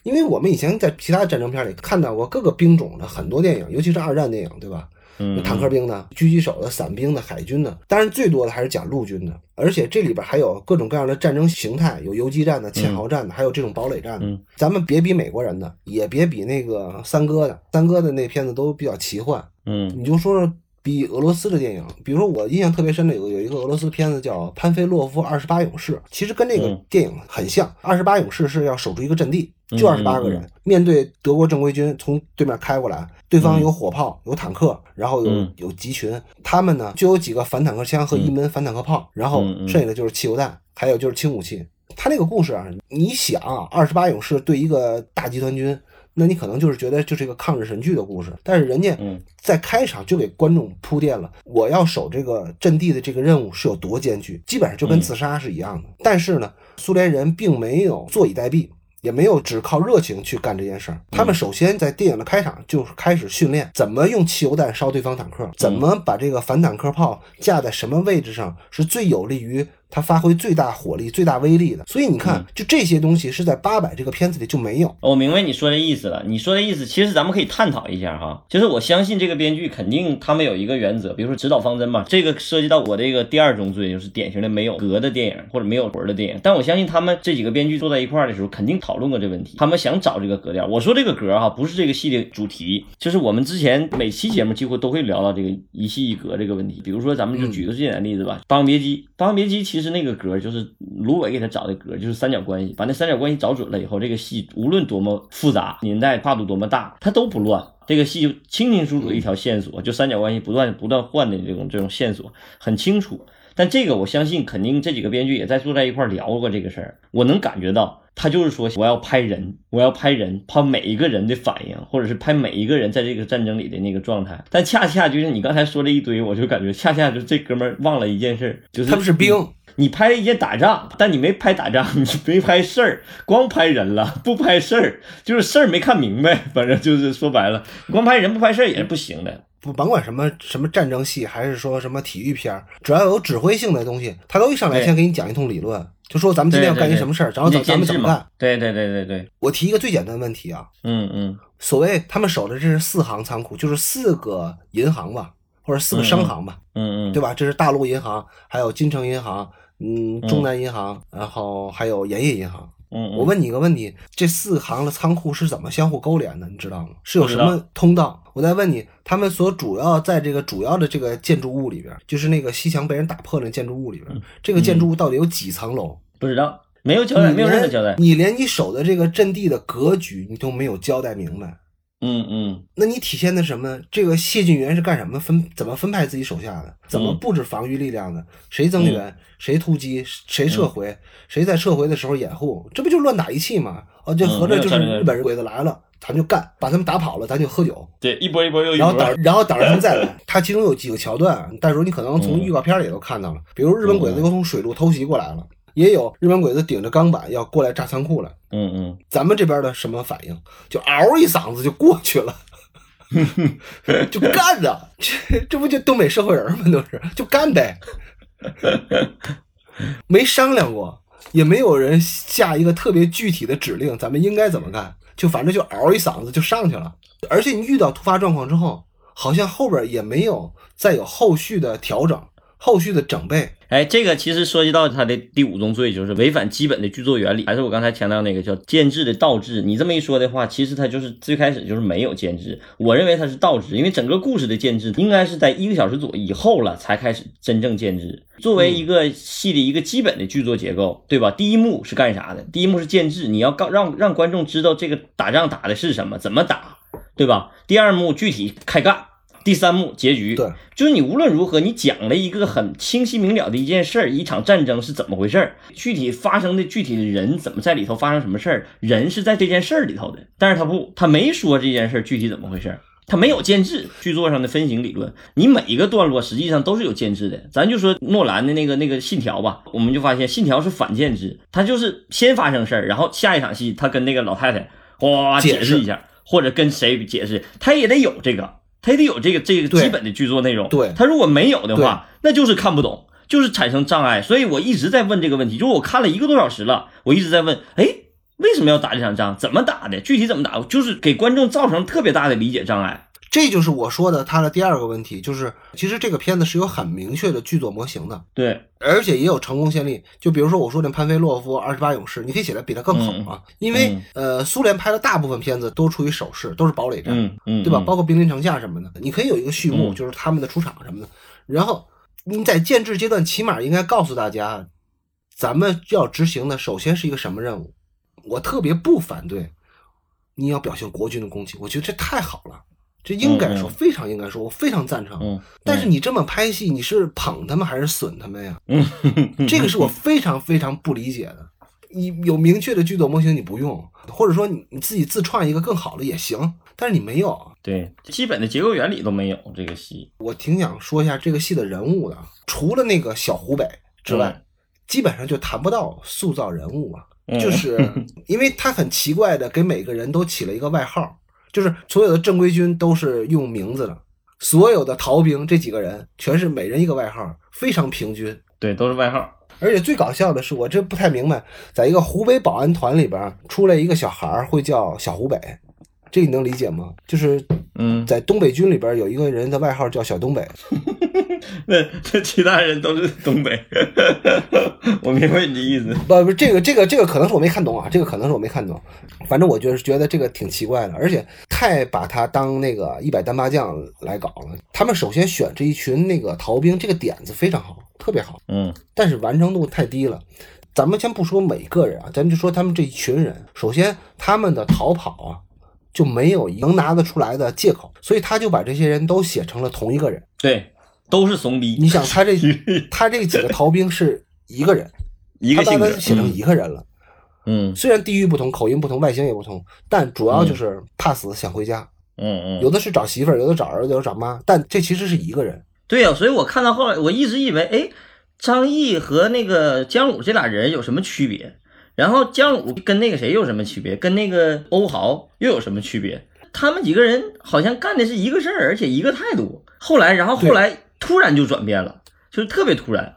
因为我们以前在其他战争片里看到过各个兵种的很多电影，尤其是二战电影，对吧？嗯，坦克兵的、狙击手的、伞兵的、海军的，当然最多的还是讲陆军的。而且这里边还有各种各样的战争形态，有游击战的、堑壕战的，还有这种堡垒战的。嗯咱们别比美国人的，也别比那个三哥的，三哥的那片子都比较奇幻。嗯你就说说比俄罗斯的电影，比如说我印象特别深的有有一个俄罗斯片子叫《潘菲洛夫二十八勇士》，其实跟那个嗯电影很像。二十八勇士是要守住一个阵地，就嗯二十八个人，嗯面对德国正规军从对面开过来，对方有火炮、有坦克，然后有嗯有集群，他们呢就有几个反坦克枪和一门反坦克炮，然后剩下的就是汽油弹，还有就是轻武器。他那个故事啊，你想啊，二十八勇士对一个大集团军。那你可能就是觉得就是一个抗日神剧的故事，但是人家嗯在开场就给观众铺垫了，我要守这个阵地的这个任务是有多艰巨，基本上就跟自杀是一样的。但是呢，苏联人并没有坐以待毙，也没有只靠热情去干这件事儿。他们首先在电影的开场就开始训练怎么用汽油弹烧对方坦克，怎么把这个反坦克炮架在什么位置上是最有利于它发挥最大火力、最大威力的。所以你看，就这些东西是在八百这个片子里就没有。我明白你说的意思了。你说的意思，其实咱们可以探讨一下哈。就是我相信这个编剧肯定他们有一个原则，比如说指导方针吧。这个涉及到我这个第二宗罪，就是典型的没有格的电影或者没有魂的电影。但我相信他们这几个编剧坐在一块儿的时候，肯定讨论过这个问题。他们想找这个格调。我说这个格哈，不是这个戏的主题，就是我们之前每期节目几乎都会聊到这个一戏一格这个问题。比如说，咱们就举个最简单的例子吧，霸王别姬》。《霸王别姬》其实其实那个格就是芦苇给他找的格，就是三角关系。把那三角关系找准了以后，这个戏无论多么复杂，年代跨度多么大，它都不乱。这个戏就清清楚楚一条线索，就三角关系不断不断换的这种这种线索很清楚。但这个我相信，肯定这几个编剧也在坐在一块儿聊过这个事儿。我能感觉到，他就是说我要拍人，我要拍人，拍每一个人的反应，或者是拍每一个人在这个战争里的那个状态。但恰恰就是你刚才说了一堆，我就感觉恰恰就这哥们儿忘了一件事儿，就是他们是兵，你拍了一件打仗，但你没拍打仗，*laughs* 你没拍事儿，光拍人了，不拍事儿，就是事儿没看明白。反正就是说白了，光拍人不拍事儿也是不行的。不甭管什么什么战争戏，还是说什么体育片儿，只要有指挥性的东西，他都一上来先给你讲一通理论，就说咱们今天要干一什么事儿，然后你咱咱们怎么干。？对对对对对，我提一个最简单的问题啊，嗯嗯所谓他们守的这是四行仓库，就是四个银行吧，或者四个商行吧，嗯嗯，对吧？这是大陆银行，还有金城银行，嗯，中南银行，然后还有盐业银行。嗯，嗯我问你一个问题：这四行的仓库是怎么相互勾连的？你知道吗？是有什么通道？我再问你，他们所主要在这个主要的这个建筑物里边，就是那个西墙被人打破的建筑物里边，这个建筑物到底有几层楼？不知道，没有交代，没有任何交代。你连你守的这个阵地的格局你都没有交代明白，嗯嗯那你体现的什么？这个谢晋元是干什么分？怎么分派自己手下的？怎么嗯布置防御力量的？谁增援？谁突击？谁撤嗯回？谁在撤回的时候掩护？这不就乱打一气吗？哦，这嗯合着就是日本人鬼子来了，咱就干，把他们打跑了，咱就喝酒，对，一波一波又一波然后波。等然后等着他们再来。他其中有几个桥段，但是你可能从嗯预告片里也都看到了，比如日本鬼子又从水路偷袭过来了，也有日本鬼子顶着钢板要过来炸仓库了。嗯嗯，咱们这边的什么反应？就嗷一嗓子就过去了，*laughs* 就干的，这这不就东北社会人吗？都是就干呗，没商量过。也没有人下一个特别具体的指令，咱们应该怎么干？就反正就嗷一嗓子就上去了。而且你遇到突发状况之后，好像后边也没有再有后续的调整、后续的整备。哎，这个其实涉及到他的第五宗罪，就是违反基本的剧作原理，还是我刚才强调那个叫建制的倒置。你这么一说的话，其实他就是最开始就是没有建制。我认为他是倒置，因为整个故事的建制应该是在一个小时左以后了才开始真正建制。作为一个戏的一个基本的剧作结构，对吧？第一幕是干啥的？第一幕是建制，你要告让让观众知道这个打仗打的是什么，怎么打，对吧？第二幕具体开干。第三幕结局，对，就是你无论如何，你讲了一个很清晰明了的一件事儿，一场战争是怎么回事儿，具体发生的具体的人怎么在里头发生什么事儿，人是在这件事儿里头的，但是他不，他没说这件事儿具体怎么回事儿，他没有建制。剧作上的分型理论，你每一个段落实际上都是有建制的。咱就说诺兰的那个那个信条吧，我们就发现信条是反建制，他就是先发生事儿，然后下一场戏他跟那个老太太哗解释一下，或者跟谁解释，他也得有这个。他得有这个这个基本的剧作内容，对他如果没有的话，那就是看不懂，就是产生障碍。所以我一直在问这个问题，就是我看了一个多小时了，我一直在问，哎，为什么要打这场仗？怎么打的？具体怎么打？就是给观众造成特别大的理解障碍。这就是我说的他的第二个问题，就是其实这个片子是有很明确的剧作模型的，对，而且也有成功先例。就比如说我说那潘菲洛夫二十八勇士，你可以写的比他更好啊，因为呃，苏联拍的大部分片子都处于守势，都是堡垒战，嗯对吧？包括兵临城下什么的，你可以有一个序幕，就是他们的出场什么的。然后你在建制阶段，起码应该告诉大家，咱们要执行的首先是一个什么任务。我特别不反对你要表现国军的攻击，我觉得这太好了。这应该说，非常应该说，我非常赞成。嗯，但是你这么拍戏，你是捧他们还是损他们呀？嗯，这个是我 *laughs* 非常非常不理解的。你有明确的剧作模型，你不用，或者说你你自己自创一个更好的也行，但是你没有。对，基本的结构原理都没有。这个戏，我挺想说一下这个戏的人物的，除了那个小湖北之外，基本上就谈不到塑造人物了，就是 *laughs* 因为他很奇怪的给每个人都起了一个外号。就是所有的正规军都是用名字的，所有的逃兵这几个人全是每人一个外号，非常平均。对，都是外号。而且最搞笑的是，我这不太明白，在一个湖北保安团里边出来一个小孩会叫小湖北，这你能理解吗？就是，嗯，在东北军里边有一个人的外号叫小东北。*laughs* 那这其他人都是东北，*laughs* 我明白你的意思。不不，这个这个这个可能是我没看懂啊，这个可能是我没看懂。反正我就是觉得这个挺奇怪的，而且太把他当那个一百单八将来搞了。他们首先选这一群那个逃兵，这个点子非常好，特别好。嗯，但是完成度太低了。咱们先不说每个人啊，咱们就说他们这一群人，首先他们的逃跑啊就没有能拿得出来的借口，所以他就把这些人都写成了同一个人。对。都是怂逼。你想，他这 *laughs* 他这几个逃兵是一个人，一个性格写成一个人了。嗯，虽然地域不同，口音不同，外形也不同，但主要就是怕死，想回家。嗯嗯，有的是找媳妇儿，有的找儿子，有的找妈，但这其实是一个人。对呀，所以我看到后来，我一直以为，哎，张译和那个姜武这俩人有什么区别？然后姜武跟那个谁有什么区别？跟那个欧豪又有什么区别？他们几个人好像干的是一个事儿，而且一个态度。后来，然后后来。突然就转变了，就是特别突然。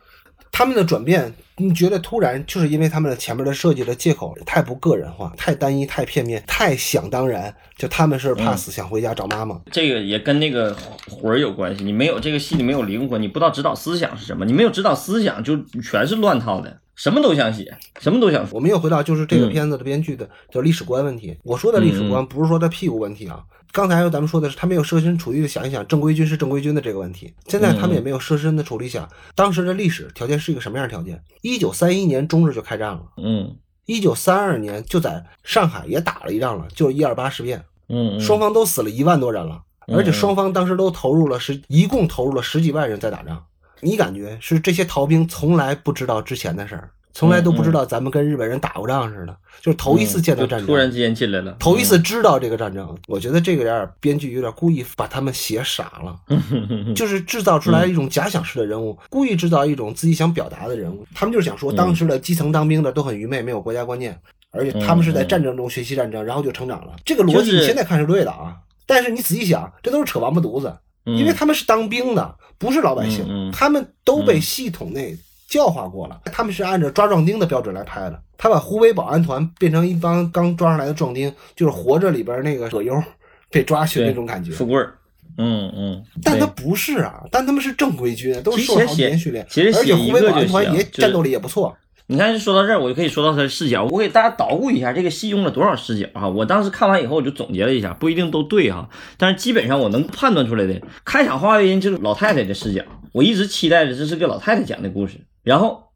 他们的转变，你觉得突然，就是因为他们的前面的设计的借口太不个人化，太单一，太片面，太想当然。就他们是怕死，想回家找妈妈。这个也跟那个魂儿有关系。你没有这个戏里没有灵魂，你不知道指导思想是什么。你没有指导思想，就全是乱套的，什么都想写，什么都想说。我们又回到就是这个片子的编剧的叫历史观问题。我说的历史观不是说他屁股问题啊。刚才咱们说的是，他没有设身处地的想一想正规军是正规军的这个问题。现在他们也没有设身的处地想，当时的历史条件是一个什么样条件？一九三一年中日就开战了，嗯，一九三二年就在上海也打了一仗了，就是一二八事变，嗯，双方都死了一万多人了，而且双方当时都投入了十，一共投入了十几万人在打仗。你感觉是这些逃兵从来不知道之前的事儿？从来都不知道咱们跟日本人打过仗似的，就是头一次见到战争，突然之间进来了，头一次知道这个战争。我觉得这个点编剧有点故意把他们写傻了，*laughs* 就是制造出来一种假想式的人物，故意制造一种自己想表达的人物。他们就是想说，当时的基层当兵的都很愚昧，没有国家观念，而且他们是在战争中学习战争，然后就成长了。这个逻辑你现在看是对的啊，但是你仔细想，这都是扯王八犊子，因为他们是当兵的，不是老百姓，他们都被系统内。教化过了，他们是按照抓壮丁的标准来拍的。他把湖北保安团变成一帮刚抓上来的壮丁，就是活着里边那个葛优被抓去对那种感觉。富贵儿，嗯嗯，但他不是啊，但他们是正规军，都是受了好几年训练，而且湖北保安团也战斗力也不错。你看，说到这儿，我就可以说到他的视角。我给大家捣鼓一下，这个戏用了多少视角啊？我当时看完以后，我就总结了一下，不一定都对哈，但是基本上我能判断出来的。开场话音就是老太太的视角，我一直期待着这是个老太太讲的故事，然后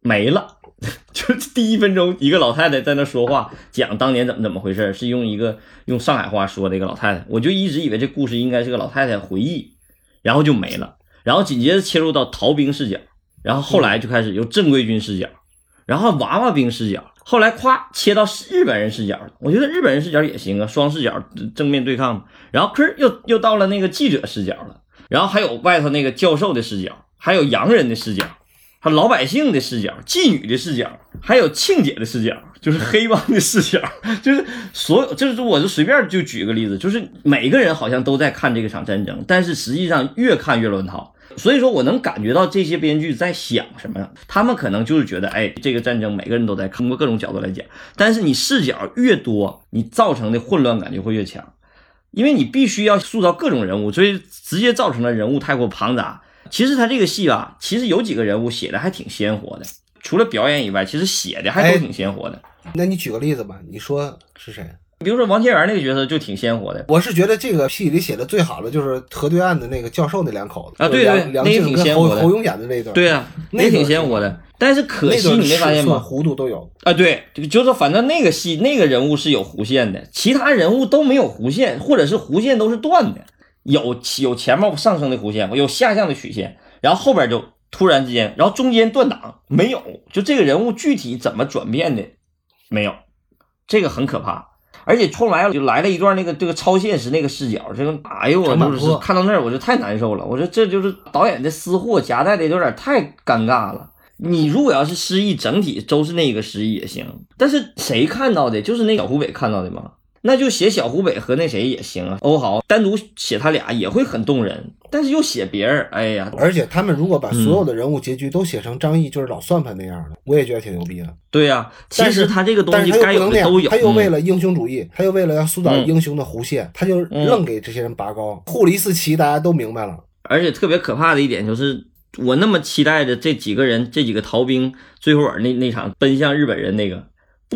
没了，*laughs* 就第一分钟一个老太太在那说话，讲当年怎么怎么回事，是用一个用上海话说的一个老太太，我就一直以为这故事应该是个老太太回忆，然后就没了，然后紧接着切入到逃兵视角，然后后来就开始由正规军视角。然后娃娃兵视角，后来咵切到日本人视角。我觉得日本人视角也行啊，双视角正面对抗。然后吭又又到了那个记者视角了，然后还有外头那个教授的视角，还有洋人的视角，还有老百姓的视角，妓女的视角，还有庆姐的视角，就是黑帮的视角，*laughs* 就是所有，就是我就随便就举个例子，就是每个人好像都在看这个场战争，但是实际上越看越乱套。所以说我能感觉到这些编剧在想什么，他们可能就是觉得，哎，这个战争每个人都在看，通过各种角度来讲，但是你视角越多，你造成的混乱感就会越强，因为你必须要塑造各种人物，所以直接造成了人物太过庞杂。其实他这个戏啊，其实有几个人物写的还挺鲜活的，除了表演以外，其实写的还都挺鲜活的。那你举个例子吧，你说是谁？比如说王天元那个角色就挺鲜活的，我是觉得这个戏里写的最好的就是河对岸的那个教授那两口子啊对对梁梁那也静挺鲜活的侯勇演的那段，对啊，那也挺鲜活的。但是可惜你没发现吗？弧度都有。啊，对，就就是反正那个戏那个人物是有弧线的，其他人物都没有弧线，或者是弧线都是断的，有有前面上升的弧线，有下降的曲线，然后后边就突然之间，然后中间断档没有，就这个人物具体怎么转变的没有，这个很可怕。而且后来就来了一段那个这个超现实那个视角，这个哎呦我就是看到那儿我就太难受了，我说这就是导演的私货夹带的有点太尴尬了。你如果要是失忆，整体都是那个失忆也行，但是谁看到的？就是那小湖北看到的吗？那就写小湖北和那谁也行啊。欧豪单独写他俩也会很动人，但是又写别人，哎呀，而且他们如果把嗯所有的人物结局都写成张译就是老算盘那样的，我也觉得挺牛逼的。对呀、其实他这个东西该有的都有。嗯他又为了英雄主义，他又为了要塑造嗯英雄的弧线，他就愣给这些人拔高，护了一次旗，大家都明白了。而且特别可怕的一点就是，我那么期待着这几个人，这几个逃兵，最后那那场奔向日本人那个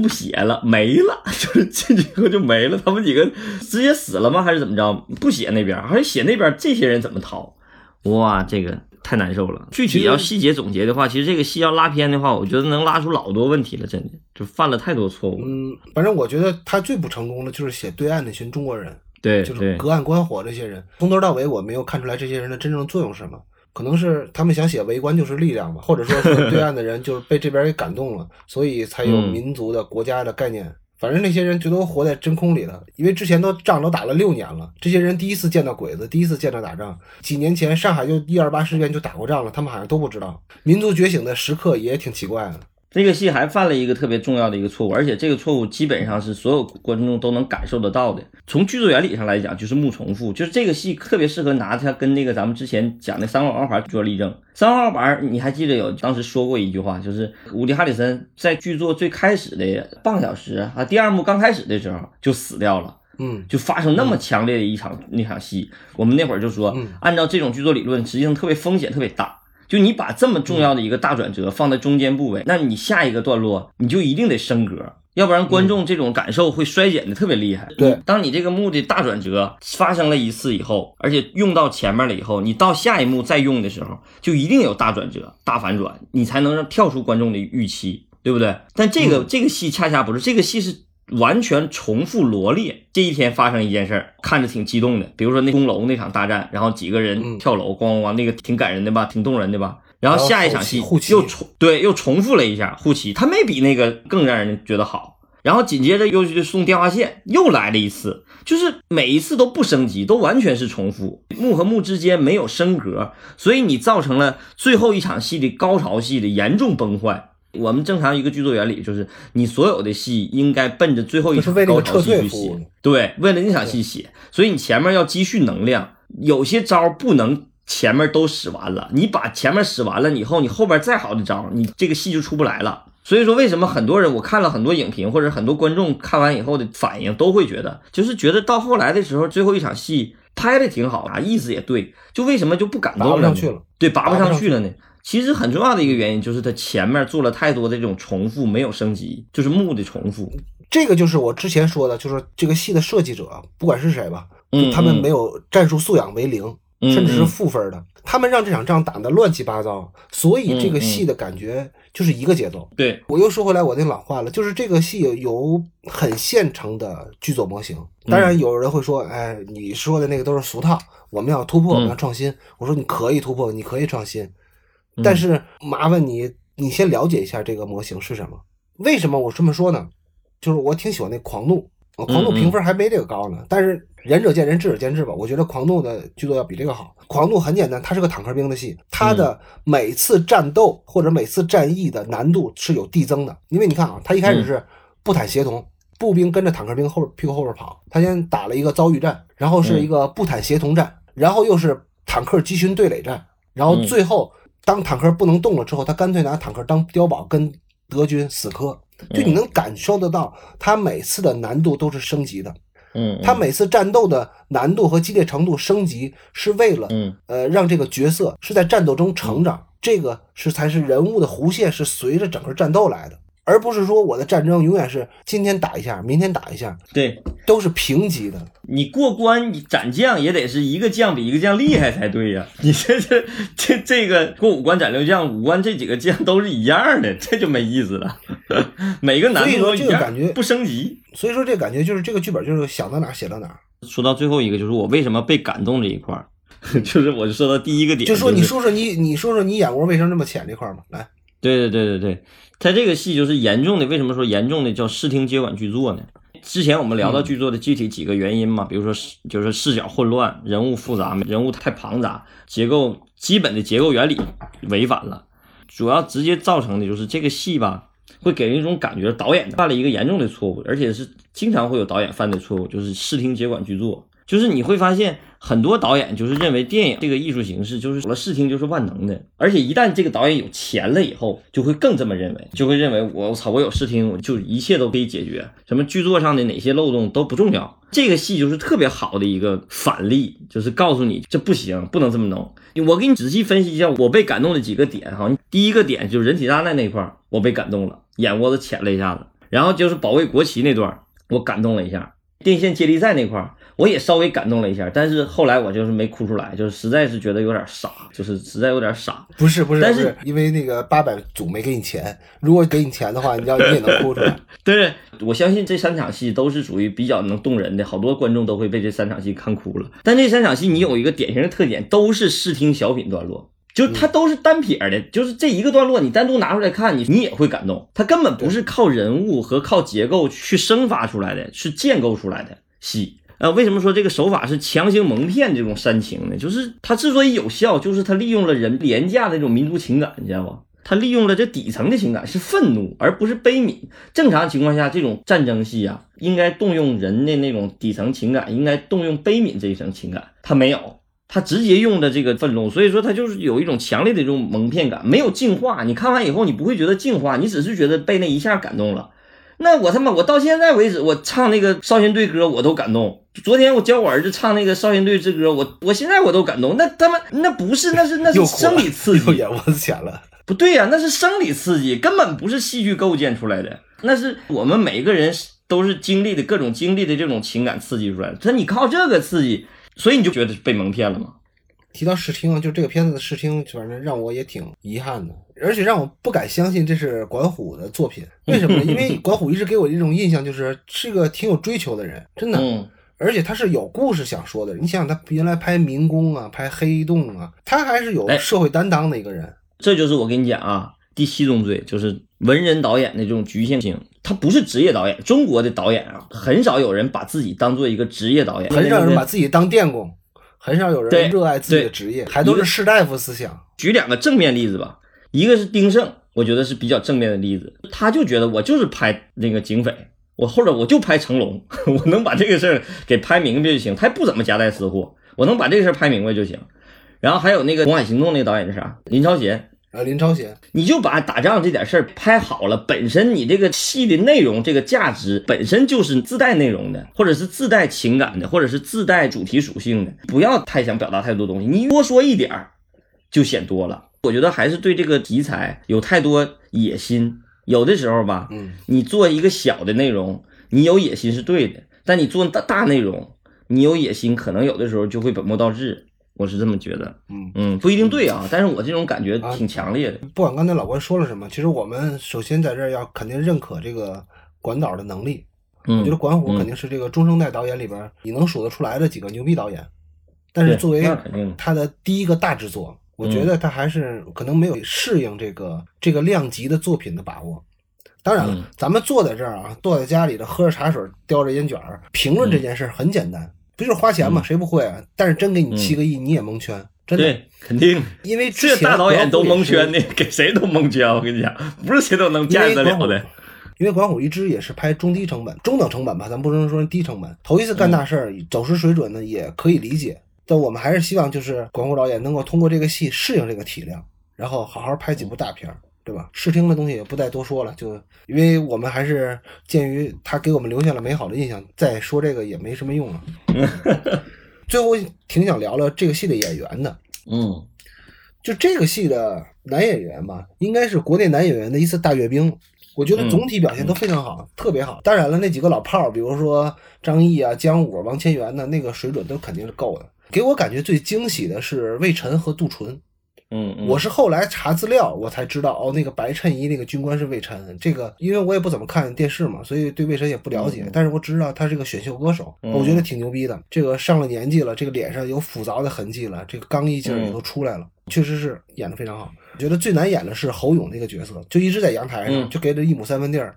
不写了，没了，*laughs* 就是这几个就没了，他们几个直接死了吗？还是怎么着？不写那边，还是写那边这些人怎么逃？哇，这个太难受了。具体要细节总结的话，其实这个戏要拉偏的话，我觉得能拉出老多问题了，真的就犯了太多错误。嗯，反正我觉得他最不成功的就是写对岸那群中国人，对就是隔岸观火这些人，从头到尾我没有看出来这些人的真正作用是什么。可能是他们想写围观就是力量吧，或者说是对岸的人就是被这边给感动了，*laughs* 所以才有嗯民族的国家的概念。反正那些人就都活在真空里了，因为之前都仗都打了六年了，这些人第一次见到鬼子，第一次见到打仗。几年前上海就一二八事变就打过仗了，他们好像都不知道。民族觉醒的时刻也挺奇怪的。这个戏还犯了一个特别重要的一个错误，而且这个错误基本上是所有观众都能感受得到的。从剧作原理上来讲，就是木重复，就是这个戏特别适合拿它跟那个咱们之前讲的《三号王牌》做例证。《三号王牌》你还记得有当时说过一句话，就是伍迪·哈里森在剧作最开始的半个小时啊，第二幕刚开始的时候就死掉了。嗯，就发生那么强烈的一场、那场戏，我们那会儿就说，嗯按照这种剧作理论，实际上特别风险特别大。就你把这么重要的一个大转折放在中间部位，那你下一个段落你就一定得升格，要不然观众这种感受会衰减的特别厉害。对，当你这个幕的大转折发生了一次以后，而且用到前面了以后，你到下一幕再用的时候，就一定有大转折、大反转，你才能让跳出观众的预期，对不对？但这个、这个戏恰恰不是，这个戏是完全重复罗列。这一天发生一件事儿，看着挺激动的，比如说那钟楼那场大战，然后几个人嗯跳楼，咣咣咣，那个挺感人的吧，挺动人的吧。然后下一场戏又重对又重复了一下护旗，他没比那个更让人觉得好。然后紧接着又去送电话线，又来了一次，就是每一次都不升级，都完全是重复，幕和幕之间没有升格，所以你造成了最后一场戏的高潮戏的严重崩坏。我们正常一个剧作原理就是，你所有的戏应该奔着最后一场高潮戏去写，对，为了那场戏写，所以你前面要积蓄能量，有些招不能前面都使完了，你把前面使完了以后，你后边再好的招，你这个戏就出不来了。所以说，为什么很多人我看了很多影评，或者很多观众看完以后的反应，都会觉得，就是觉得到后来的时候，最后一场戏拍的挺好啊，意思也对，就为什么就不感动拔不上去了？对，拔不上去了呢？其实很重要的一个原因就是他前面做了太多的这种重复，没有升级，就是幕的重复。这个就是我之前说的，就是这个戏的设计者，不管是谁吧，嗯他们嗯没有战术素养为零，嗯甚至是嗯负分的，他们让这场仗打得乱七八糟，所以这个戏的感觉就是一个节奏。对，我又说回来我那老话了，就是这个戏有很现成的剧作模型。当然，有人会说，哎，你说的那个都是俗套，我们要突破，我们要创新。我说你可以突破，你可以创新，但是麻烦你，你先了解一下这个模型是什么。为什么我这么说呢？就是我挺喜欢那狂怒，我狂怒评分还没这个高呢。但是仁者见仁，智者见智吧。我觉得狂怒的剧作要比这个好。狂怒很简单，它是个坦克兵的戏，它的每次战斗或者每次战役的难度是有递增的。因为你看啊，它一开始是步坦协同，步兵跟着坦克兵后屁股后边跑，他先打了一个遭遇战，然后是一个步坦协同战，然后又是坦克集群对垒战，然后最后当坦克不能动了之后，他干脆拿坦克当碉堡跟德军死磕。就你能感受得到，他每次的难度都是升级的。嗯，他每次战斗的难度和激烈程度升级，是为了嗯呃让这个角色是在战斗中成长，这个是才是人物的弧线是随着整个战斗来的，而不是说我的战争永远是今天打一下，明天打一下，对都是平级的。你过关你斩将也得是一个将比一个将厉害才对呀、你这这这这个过五关斩六将，五关这几个将都是一样的，这就没意思了。*laughs* 每个难度都一样，这个感觉不升级。所以说这感觉就是这个剧本就是想到哪写到哪。说到最后一个，就是我为什么被感动这一块儿，*laughs* 就是我就说到第一个点，就说你说说你你说说你眼窝为什么这么浅这块儿嘛？来，对对对对对，他这个戏就是严重的，为什么说严重的叫视听接管剧作呢？之前我们聊到剧作的具体几个原因嘛，比如说视就是视角混乱、人物复杂、人物太庞杂、结构基本的结构原理违反了，主要直接造成的就是这个戏吧，会给人一种感觉，导演犯了一个严重的错误，而且是经常会有导演犯的错误，就是视听接管剧作。就是你会发现很多导演就是认为电影这个艺术形式就是有了视听就是万能的，而且一旦这个导演有钱了以后，就会更这么认为，就会认为我我操我有视听，我就一切都可以解决，什么剧作上的哪些漏洞都不重要。这个戏就是特别好的一个反例，就是告诉你这不行，不能这么弄。我给你仔细分析一下我被感动的几个点哈。第一个点就是人体大难那块，我被感动了，眼窝子浅了一下子。然后就是保卫国旗那段，我感动了一下。电线接力赛那块，我也稍微感动了一下，但是后来我就是没哭出来，就是实在是觉得有点傻，就是实在有点傻。不是不是，但是是因为那个八百组没给你钱，如果给你钱的话，你要你也能哭出来。对，我相信这三场戏都是属于比较能动人的，好多观众都会被这三场戏看哭了。但这三场戏你有一个典型的特点，都是视听小品段落。就它都是单撇的，就是这一个段落，你单独拿出来看，你你也会感动。它根本不是靠人物和靠结构去生发出来的，是建构出来的戏。呃，为什么说这个手法是强行蒙骗这种煽情呢？就是它之所以有效，就是它利用了人廉价的这种民族情感，你知道吧？它利用了这底层的情感，是愤怒，而不是悲悯。正常情况下，这种战争戏啊，应该动用人的那种底层情感，应该动用悲悯这一层情感，它没有。他直接用的这个愤怒，所以说他就是有一种强烈的这种蒙骗感，没有净化。你看完以后，你不会觉得净化，你只是觉得被那一下感动了。那我他妈，我到现在为止，我唱那个少先队歌我都感动。昨天我教我儿子唱那个少先队之歌，我我现在我都感动。那他妈那不是，那是那是生理刺激，又眼窝子浅了。不对呀、那是生理刺激，根本不是戏剧构建出来的，那是我们每个人都是经历的各种经历的这种情感刺激出来的。他你靠这个刺激，所以你就觉得被蒙骗了吗？提到试听啊，就这个片子的试听，反正让我也挺遗憾的，而且让我不敢相信这是管虎的作品。为什么呢？因为 *laughs* 管虎一直给我一种印象，就是是个挺有追求的人，真的。嗯而且他是有故事想说的。你想想，他原来拍民工啊，拍黑洞啊，他还是有哎社会担当的一个人。这就是我跟你讲啊，第七宗罪就是文人导演的这种局限性，他不是职业导演。中国的导演啊，很少有人把自己当做一个职业导演，很少有人把自己当电工，很少有人热爱自己的职业，还都是士大夫思想。举两个正面例子吧，一个是丁晟，我觉得是比较正面的例子，他就觉得我就是拍那个警匪，我或者我就拍成龙，*laughs* 我能把这个事儿给拍明白就行，他也不怎么夹带私货，我能把这个事儿拍明白就行。然后还有那个《红海行动》那个导演是啥？林超贤。呃，林超贤，你就把打仗这点事儿拍好了，本身你这个戏的内容、这个价值本身就是自带内容的，或者是自带情感的，或者是自带主题属性的，不要太想表达太多东西，你多说一点儿就显多了。我觉得还是对这个题材有太多野心，有的时候吧，嗯，你做一个小的内容，你有野心是对的，但你做大大内容，你有野心，可能有的时候就会本末倒置。我是这么觉得，嗯嗯，不一定对啊，但是我这种感觉啊挺强烈的。不管刚才老关说了什么，其实我们首先在这儿要肯定认可这个管导的能力。嗯，我觉得管虎嗯肯定是这个中生代导演里边你能数得出来的几个牛逼导演。但是作为他的第一个大制作，我觉得他还是可能没有适应这个这个量级的作品的把握。当然了，嗯咱们坐在这儿啊，坐在家里头喝着茶水，叼着烟卷儿，评论这件事很简单，不就是花钱吗？嗯谁不会啊？但是真给你嗯七个亿，你也蒙圈，真的。对，肯定。因为这前大导演都蒙圈的。给谁都蒙圈。我跟你讲，不是谁都能驾驭得了的。因为管虎一直也是拍中低成本、中等成本吧，咱不能说低成本。头一次干大事儿，走失水准呢也可以理解。但我们还是希望就是管虎导演能够通过这个戏适应这个体量，然后好好拍几部大片儿，对吧？试听的东西也不再多说了，就因为我们还是鉴于他给我们留下了美好的印象，再说这个也没什么用了。*laughs* 最后挺想聊聊这个戏的演员的，嗯就这个戏的男演员吧，应该是国内男演员的一次大阅兵。我觉得总体表现都非常好，特别好。当然了，那几个老炮儿，比如说张译啊、姜武、王千源呢，那个水准都肯定是够的。给我感觉最惊喜的是魏晨和杜淳。嗯嗯，我是后来查资料，我才知道哦，那个白衬衣那个军官是魏晨。这个因为我也不怎么看电视嘛，所以对魏晨也不了解。嗯但是我只知道他是个选秀歌手，嗯我觉得挺牛逼的。这个上了年纪了，这个脸上有复杂的痕迹了，这个刚毅劲儿也都出来了，确实是演的非常好。我觉得最难演的是侯勇那个角色，就一直在阳台上，嗯就给了一亩三分地儿，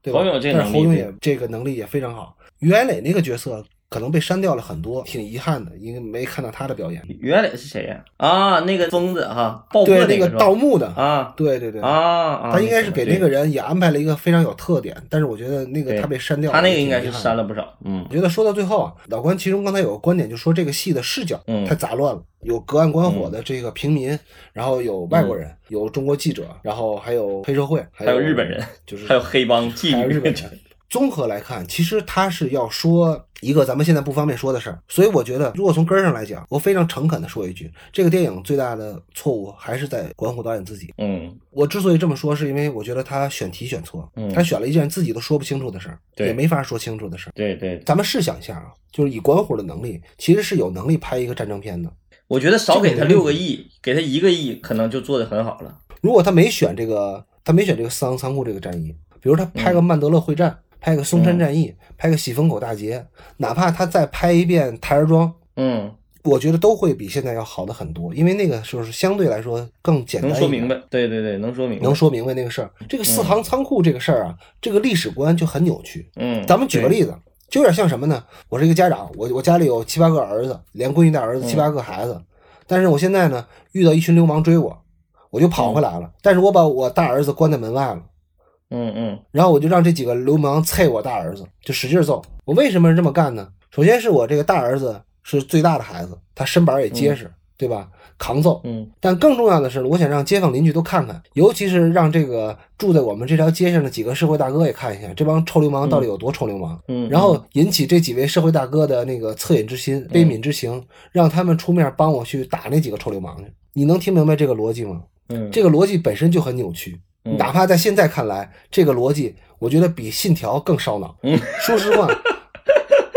对吧？侯勇这个但是侯勇能力也这个能力也非常好。于海磊那个角色可能被删掉了很多，挺遗憾的，因为没看到他的表演。于海磊是谁呀？啊，那个疯子哈，爆破对，那个盗墓的，啊。对对对。啊啊，他应该是给那个人，也安排了一个非常有特点，但是我觉得那个他被删掉了，他那个应该是删了不少。嗯。我觉得说到最后啊，老关其中刚才有个观点，就说这个戏的视角嗯。太杂乱了，有隔岸观火的这个平民，然后有外国人，有中国记者，然后还有黑社会，还有日本人，就是还有黑帮妓女还有日本人。综合来看，其实他是要说一个咱们现在不方便说的事儿，所以我觉得，如果从根儿上来讲，我非常诚恳的说一句，这个电影最大的错误还是在管虎导演自己。嗯我之所以这么说，是因为我觉得他选题选错，嗯他选了一件自己都说不清楚的事儿，对也没法说清楚的事儿。对对，咱们试想一下啊，就是以管虎的能力，其实是有能力拍一个战争片的。我觉得少给他这个六个亿，给他一个亿，可能就做得很好了。如果他没选这个，他没选这个四行仓库这个战役，比如他拍个曼德勒会战，拍个松山战役，拍个喜峰口大捷，哪怕他再拍一遍台儿庄，嗯，我觉得都会比现在要好的很多，因为那个时候是相对来说更简单，能说明白。对对对，能说明白。能说明白那个事儿。这个四行仓库这个事儿啊，这个历史观就很扭曲。嗯，咱们举个，例子，就有点像什么呢？我是一个家长，我我家里有七八个儿子，连闺女带儿子七八个孩子，但是我现在呢遇到一群流氓追我，我就跑回来了，但是我把我大儿子关在门外了。嗯嗯然后我就让这几个流氓踹我大儿子，就使劲揍。我为什么是这么干呢？首先是我这个大儿子是最大的孩子，他身板也结实，对吧？扛揍。嗯但更重要的是，我想让街坊邻居都看看，尤其是让这个住在我们这条街上的几个社会大哥也看一下，这帮臭流氓到底有多臭流氓。嗯，然后引起这几位社会大哥的那个恻隐之心、悲悯之情，让他们出面帮我去打那几个臭流氓去。你能听明白这个逻辑吗？嗯这个逻辑本身就很扭曲，嗯哪怕在现在看来，这个逻辑我觉得比《信条》更烧脑。嗯说实话，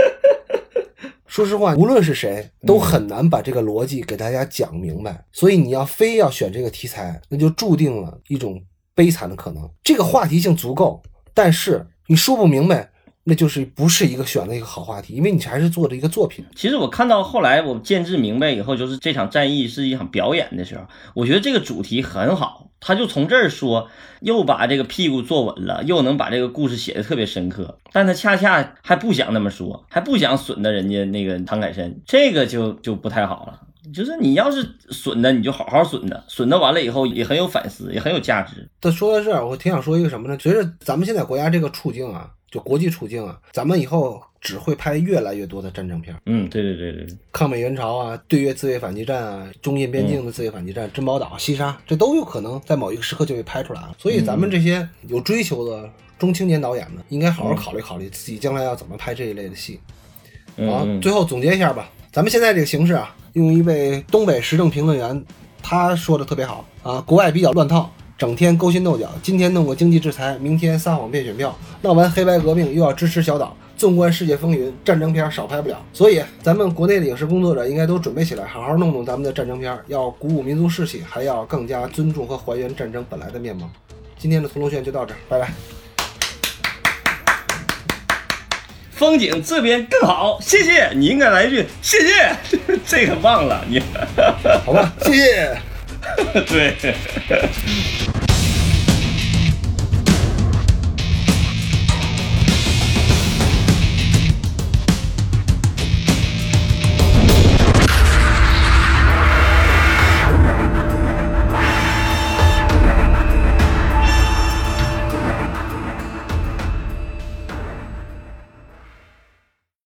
*laughs* 说实话，无论是谁都很难把这个逻辑给大家讲明白。所以你要非要选这个题材，那就注定了一种悲惨的可能。这个话题性足够，但是你说不明白，那就是不是一个选的一个好话题，因为你还是做的一个作品。其实我看到后来我见智明白以后，就是这场战役是一场表演的时候，我觉得这个主题很好，他就从这儿说，又把这个屁股坐稳了，又能把这个故事写的特别深刻，但他恰恰还不想那么说，还不想损的人家那个唐凯申，这个就就不太好了。就是你要是损的，你就好好损的，损的完了以后也很有反思，也很有价值。但说到这儿，我挺想说一个什么呢？随着咱们现在国家这个处境啊，就国际处境啊，咱们以后只会拍越来越多的战争片，嗯，对对对对对，抗美援朝啊、对越自卫反击战啊、中印边境的自卫反击战、珍宝岛、西沙，这都有可能在某一个时刻就被拍出来了。所以咱们这些有追求的中青年导演们，应该好好考虑考虑自己将来要怎么拍这一类的戏。好，嗯，最后总结一下吧，咱们现在这个形势啊，用一位东北时政评论员他说的特别好啊，国外比较乱套。整天勾心斗角，今天弄个经济制裁，明天撒谎骗选票，闹完黑白革命又要支持小岛。纵观世界风云，战争片少拍不了。所以，咱们国内的影视工作者应该都准备起来，好好弄弄咱们的战争片，要鼓舞民族士气，还要更加尊重和还原战争本来的面貌。今天的屠龙轩就到这儿，拜拜。风景这边更好，谢谢。你应该来一句谢谢，*laughs* 这个忘了你。好吧，谢谢。*laughs* 对。